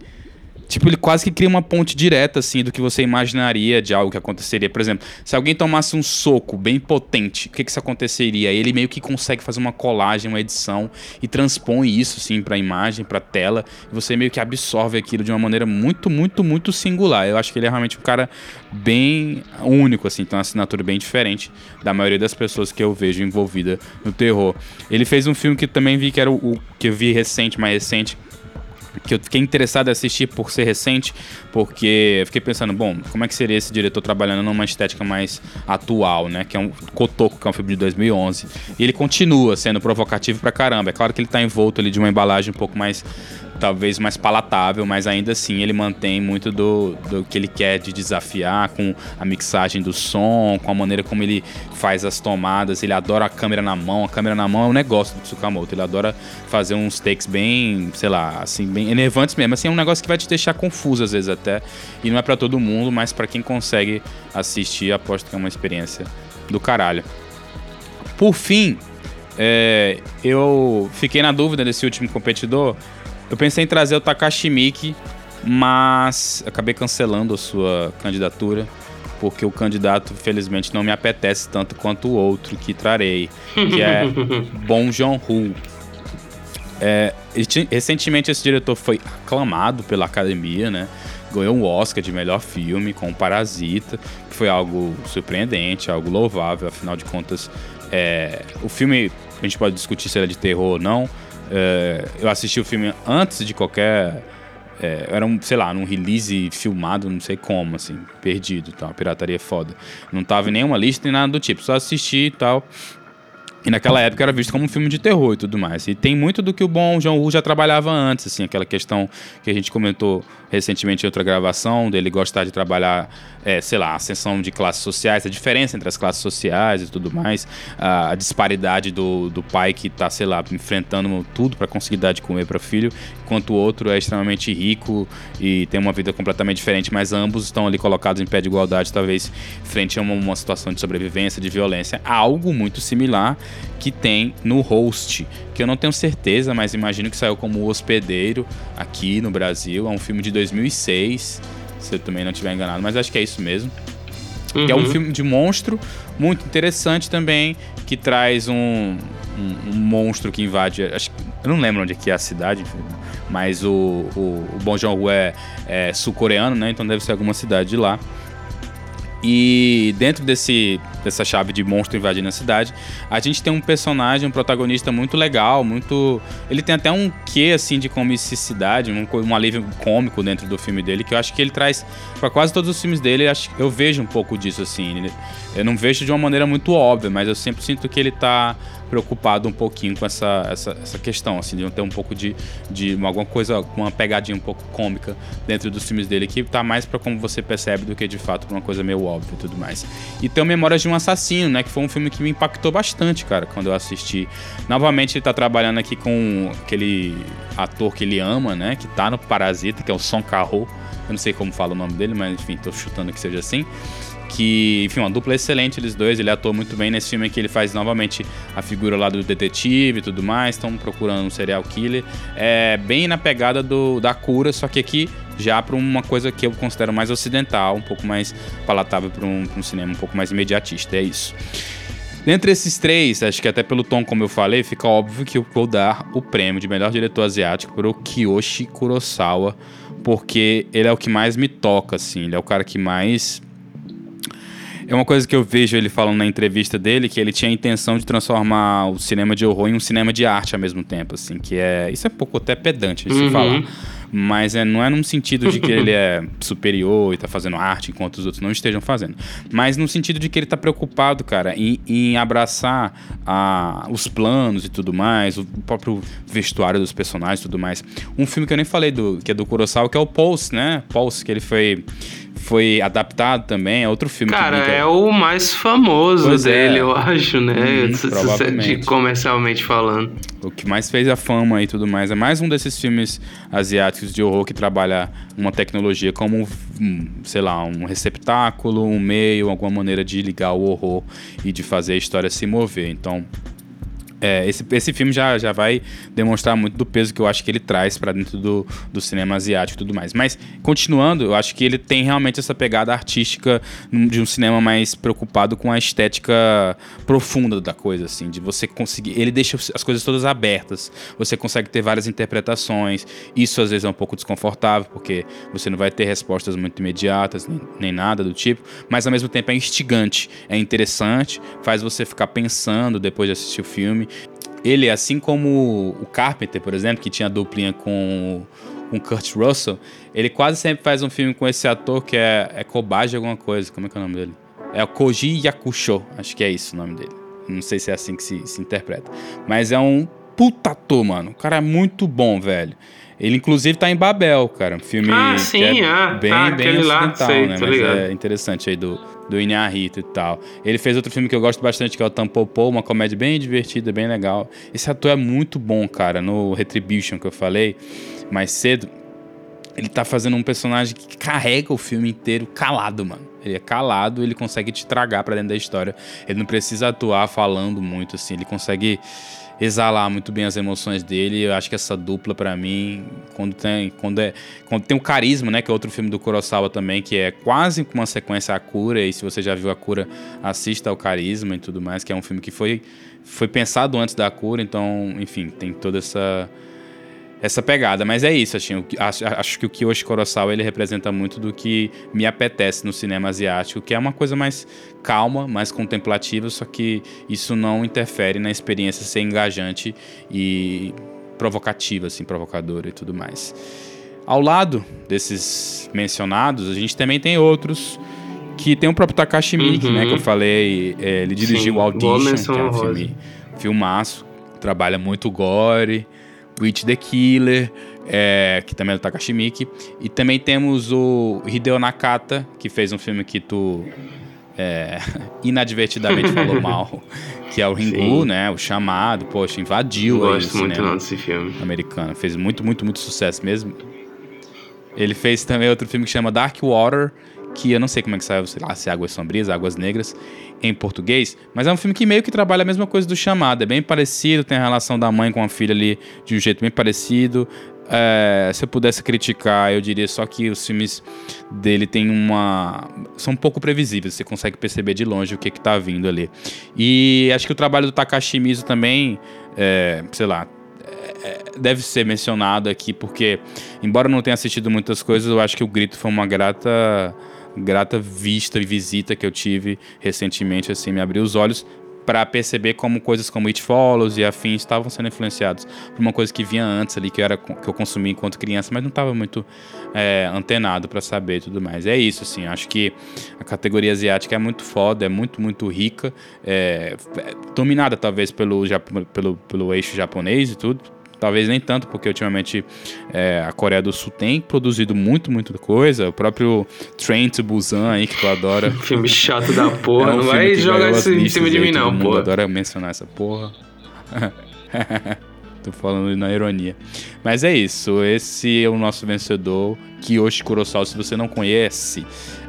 Tipo, ele quase que cria uma ponte direta, assim, do que você imaginaria de algo que aconteceria. Por exemplo, se alguém tomasse um soco bem potente, o que que isso aconteceria? Ele meio que consegue fazer uma colagem, uma edição e transpõe isso, sim, pra imagem, pra tela. E você meio que absorve aquilo de uma maneira muito, muito, muito singular. Eu acho que ele é realmente um cara bem único, assim, tem uma assinatura bem diferente da maioria das pessoas que eu vejo envolvida no terror. Ele fez um filme que também vi que era o, o que eu vi recente, mais recente, que eu fiquei interessado em assistir por ser recente, porque fiquei pensando, bom, como é que seria esse diretor trabalhando numa estética mais atual, né? Que é um Cotoco, que é um filme de 2011. E ele continua sendo provocativo pra caramba. É claro que ele tá envolto ali de uma embalagem um pouco mais talvez mais palatável, mas ainda assim ele mantém muito do, do que ele quer de desafiar com a mixagem do som, com a maneira como ele faz as tomadas. Ele adora a câmera na mão. A câmera na mão é um negócio do Tsukamoto. Ele adora fazer uns takes bem, sei lá, assim, bem enervantes mesmo. Assim, é um negócio que vai te deixar confuso às vezes até. E não é para todo mundo, mas para quem consegue assistir, aposto que é uma experiência do caralho. Por fim, é, eu fiquei na dúvida desse último competidor eu pensei em trazer o Takashi Miki, mas acabei cancelando a sua candidatura, porque o candidato, felizmente, não me apetece tanto quanto o outro que trarei, que é Bong Joon-ho. É, recentemente esse diretor foi aclamado pela academia, né? Ganhou um Oscar de melhor filme com Parasita, que foi algo surpreendente, algo louvável, afinal de contas, é, o filme a gente pode discutir se ele é de terror ou não, é, eu assisti o filme antes de qualquer. É, era um, sei lá, num release filmado, não sei como, assim, perdido tal. Pirataria é foda. Não tava em nenhuma lista nem nada do tipo, só assisti e tal. E naquela época era visto como um filme de terror e tudo mais. E tem muito do que o bom João Wu já trabalhava antes, assim, aquela questão que a gente comentou recentemente em outra gravação, dele gostar de trabalhar, é, sei lá, a ascensão de classes sociais, a diferença entre as classes sociais e tudo mais, a, a disparidade do, do pai que está, sei lá, enfrentando tudo para conseguir dar de comer para o filho, enquanto o outro é extremamente rico e tem uma vida completamente diferente, mas ambos estão ali colocados em pé de igualdade, talvez frente a uma, uma situação de sobrevivência, de violência, algo muito similar que tem no Host, que eu não tenho certeza, mas imagino que saiu como Hospedeiro aqui no Brasil, é um filme de 2006, se eu também não estiver enganado, mas acho que é isso mesmo. Uhum. Que é um uhum. filme de monstro, muito interessante também, que traz um, um, um monstro que invade. Acho, eu não lembro onde é que é a cidade, mas o, o, o Bong Joon-ho é, é sul-coreano, né? Então deve ser alguma cidade de lá. E dentro desse, dessa chave de monstro invadindo a cidade, a gente tem um personagem, um protagonista muito legal, muito. Ele tem até um quê assim de comicidade, um, um alívio cômico dentro do filme dele, que eu acho que ele traz para quase todos os filmes dele. Acho, eu vejo um pouco disso assim. Eu não vejo de uma maneira muito óbvia, mas eu sempre sinto que ele tá preocupado um pouquinho com essa, essa, essa questão, assim, de ter um pouco de, de alguma coisa, uma pegadinha um pouco cômica dentro dos filmes dele, que tá mais para como você percebe do que de fato pra uma coisa meio óbvia e tudo mais. E tem Memórias de um Assassino, né, que foi um filme que me impactou bastante, cara, quando eu assisti. Novamente ele tá trabalhando aqui com aquele ator que ele ama, né, que tá no Parasita, que é o Son Carro. Eu não sei como fala o nome dele, mas enfim, tô chutando que seja assim que, enfim, uma dupla excelente eles dois, ele atua muito bem nesse filme que ele faz novamente a figura lá do detetive e tudo mais, estão procurando um serial killer, é bem na pegada do, da cura, só que aqui já para uma coisa que eu considero mais ocidental, um pouco mais palatável para um, um, cinema um pouco mais imediatista, é isso. Dentre esses três, acho que até pelo tom como eu falei, fica óbvio que eu vou dar o prêmio de melhor diretor asiático para o Kiyoshi Kurosawa, porque ele é o que mais me toca, assim, ele é o cara que mais é uma coisa que eu vejo ele falando na entrevista dele, que ele tinha a intenção de transformar o cinema de horror em um cinema de arte ao mesmo tempo, assim, que é... Isso é um pouco até pedante de uhum. se falar. Mas é, não é num sentido de que ele é superior e tá fazendo arte enquanto os outros não estejam fazendo. Mas no sentido de que ele tá preocupado, cara, em, em abraçar a, os planos e tudo mais, o próprio vestuário dos personagens e tudo mais. Um filme que eu nem falei, do, que é do Kurosawa, que é o Pulse, né? Pulse, que ele foi foi adaptado também, é outro filme. Cara, é o mais famoso pois é. dele, é. eu acho, né? Hum, provavelmente. Comercialmente falando. O que mais fez a fama e tudo mais. É mais um desses filmes asiáticos de horror que trabalha uma tecnologia como, um, sei lá, um receptáculo, um meio, alguma maneira de ligar o horror e de fazer a história se mover. Então, é, esse, esse filme já, já vai demonstrar muito do peso que eu acho que ele traz para dentro do, do cinema asiático e tudo mais. Mas, continuando, eu acho que ele tem realmente essa pegada artística de um cinema mais preocupado com a estética profunda da coisa, assim, de você conseguir. Ele deixa as coisas todas abertas, você consegue ter várias interpretações. Isso às vezes é um pouco desconfortável, porque você não vai ter respostas muito imediatas, nem, nem nada do tipo, mas ao mesmo tempo é instigante, é interessante, faz você ficar pensando depois de assistir o filme. Ele, assim como o Carpenter, por exemplo, que tinha duplinha com com Kurt Russell, ele quase sempre faz um filme com esse ator que é, é Kobaji alguma coisa. Como é que é o nome dele? É o Koji Yakusho, acho que é isso o nome dele. Não sei se é assim que se, se interpreta. Mas é um puta ator, mano. O cara é muito bom, velho. Ele, inclusive, tá em Babel, cara. Um filme ah, sim, é ah, bem, tá, bem ocidental, lá, sei, né? Mas é interessante aí do, do Inharito e tal. Ele fez outro filme que eu gosto bastante, que é o Tampopô, uma comédia bem divertida, bem legal. Esse ator é muito bom, cara. No Retribution, que eu falei mais cedo, ele tá fazendo um personagem que carrega o filme inteiro calado, mano. Ele é calado, ele consegue te tragar para dentro da história. Ele não precisa atuar falando muito, assim. Ele consegue exalar muito bem as emoções dele. Eu acho que essa dupla, para mim, quando tem, quando é, quando tem o Carisma, né, que é outro filme do Kurosawa também, que é quase uma sequência a Cura, e se você já viu a Cura, assista ao Carisma e tudo mais, que é um filme que foi foi pensado antes da Cura, então, enfim, tem toda essa essa pegada. Mas é isso, assim, acho, acho que o Kiyoshi Kurosawa ele representa muito do que me apetece no cinema asiático, que é uma coisa mais calma, mais contemplativa, só que isso não interfere na experiência ser engajante e provocativa, assim, provocadora e tudo mais. Ao lado desses mencionados, a gente também tem outros que tem o próprio Takashi Miike, uhum. né, que eu falei, é, ele dirigiu o Audition, que é um filme, filmaço, trabalha muito gore, Witch the Killer, é, que também é do Takashi Miike. E também temos o Hideo Nakata, que fez um filme que tu é, inadvertidamente falou mal, que é o Ringu, Sim. né? O Chamado, poxa, invadiu Eu gosto muito não desse filme. americano. Fez muito, muito, muito sucesso mesmo. Ele fez também outro filme que chama Dark Water, que eu não sei como é que saiu, sei lá, se é Águas Sombrias, Águas Negras, em português, mas é um filme que meio que trabalha a mesma coisa do Chamado, é bem parecido, tem a relação da mãe com a filha ali de um jeito bem parecido. É, se eu pudesse criticar, eu diria só que os filmes dele tem uma. são um pouco previsíveis, você consegue perceber de longe o que, está vindo ali. E acho que o trabalho do Takashi Mizu também, é, sei lá, é, deve ser mencionado aqui, porque, embora eu não tenha assistido muitas coisas, eu acho que o Grito foi uma grata grata vista e visita que eu tive recentemente, assim, me abriu os olhos para perceber como coisas como It Follows e afins estavam sendo influenciados por uma coisa que vinha antes ali, que, era, que eu consumi enquanto criança, mas não estava muito é, antenado para saber e tudo mais. É isso, assim, acho que a categoria asiática é muito foda, é muito, muito rica, é, é dominada talvez pelo, pelo, pelo eixo japonês e tudo, Talvez nem tanto, porque ultimamente é, a Coreia do Sul tem produzido muito, muita coisa. O próprio Train to Busan aí, que tu adora. filme chato da porra. É um não vai jogar isso em cima de mim, não, porra. adora mencionar essa porra. Tô falando na ironia. Mas é isso. Esse é o nosso vencedor, Kiyoshi Kurosawa. Se você não conhece,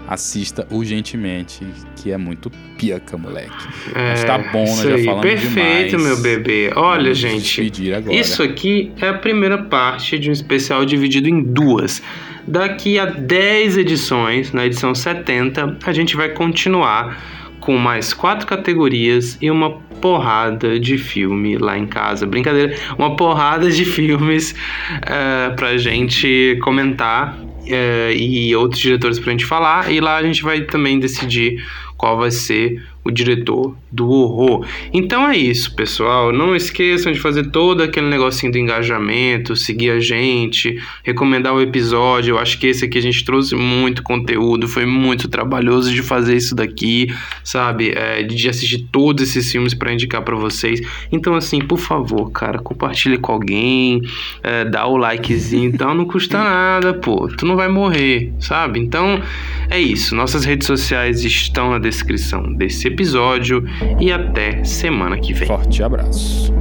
assista urgentemente, que é muito pica, moleque. É, Mas tá bom, nós já falamos Perfeito, demais. meu bebê. Olha, Vamos gente, isso aqui é a primeira parte de um especial dividido em duas. Daqui a 10 edições, na edição 70, a gente vai continuar com mais quatro categorias e uma porrada de filme lá em casa. Brincadeira, uma porrada de filmes uh, pra gente comentar uh, e outros diretores pra gente falar. E lá a gente vai também decidir qual vai ser o diretor do horror. Então é isso, pessoal. Não esqueçam de fazer todo aquele negocinho do engajamento, seguir a gente, recomendar o episódio. Eu acho que esse aqui a gente trouxe muito conteúdo, foi muito trabalhoso de fazer isso daqui, sabe? É, de assistir todos esses filmes para indicar para vocês. Então, assim, por favor, cara, compartilhe com alguém, é, dá o likezinho, então não custa nada, pô. Tu não vai morrer, sabe? Então é isso. Nossas redes sociais estão na descrição desse episódio e até semana que vem. Forte abraço.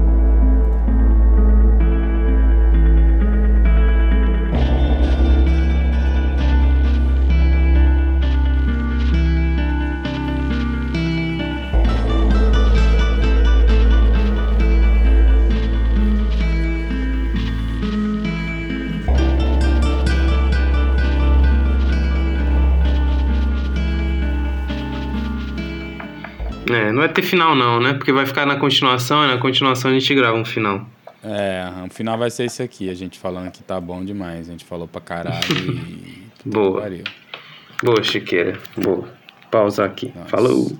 É, não vai ter final não, né? Porque vai ficar na continuação e na continuação a gente grava um final. É, o final vai ser esse aqui, a gente falando que tá bom demais. A gente falou pra caralho e. Boa. Boa, Chiqueira. Boa. Pausa aqui. Nossa. Falou.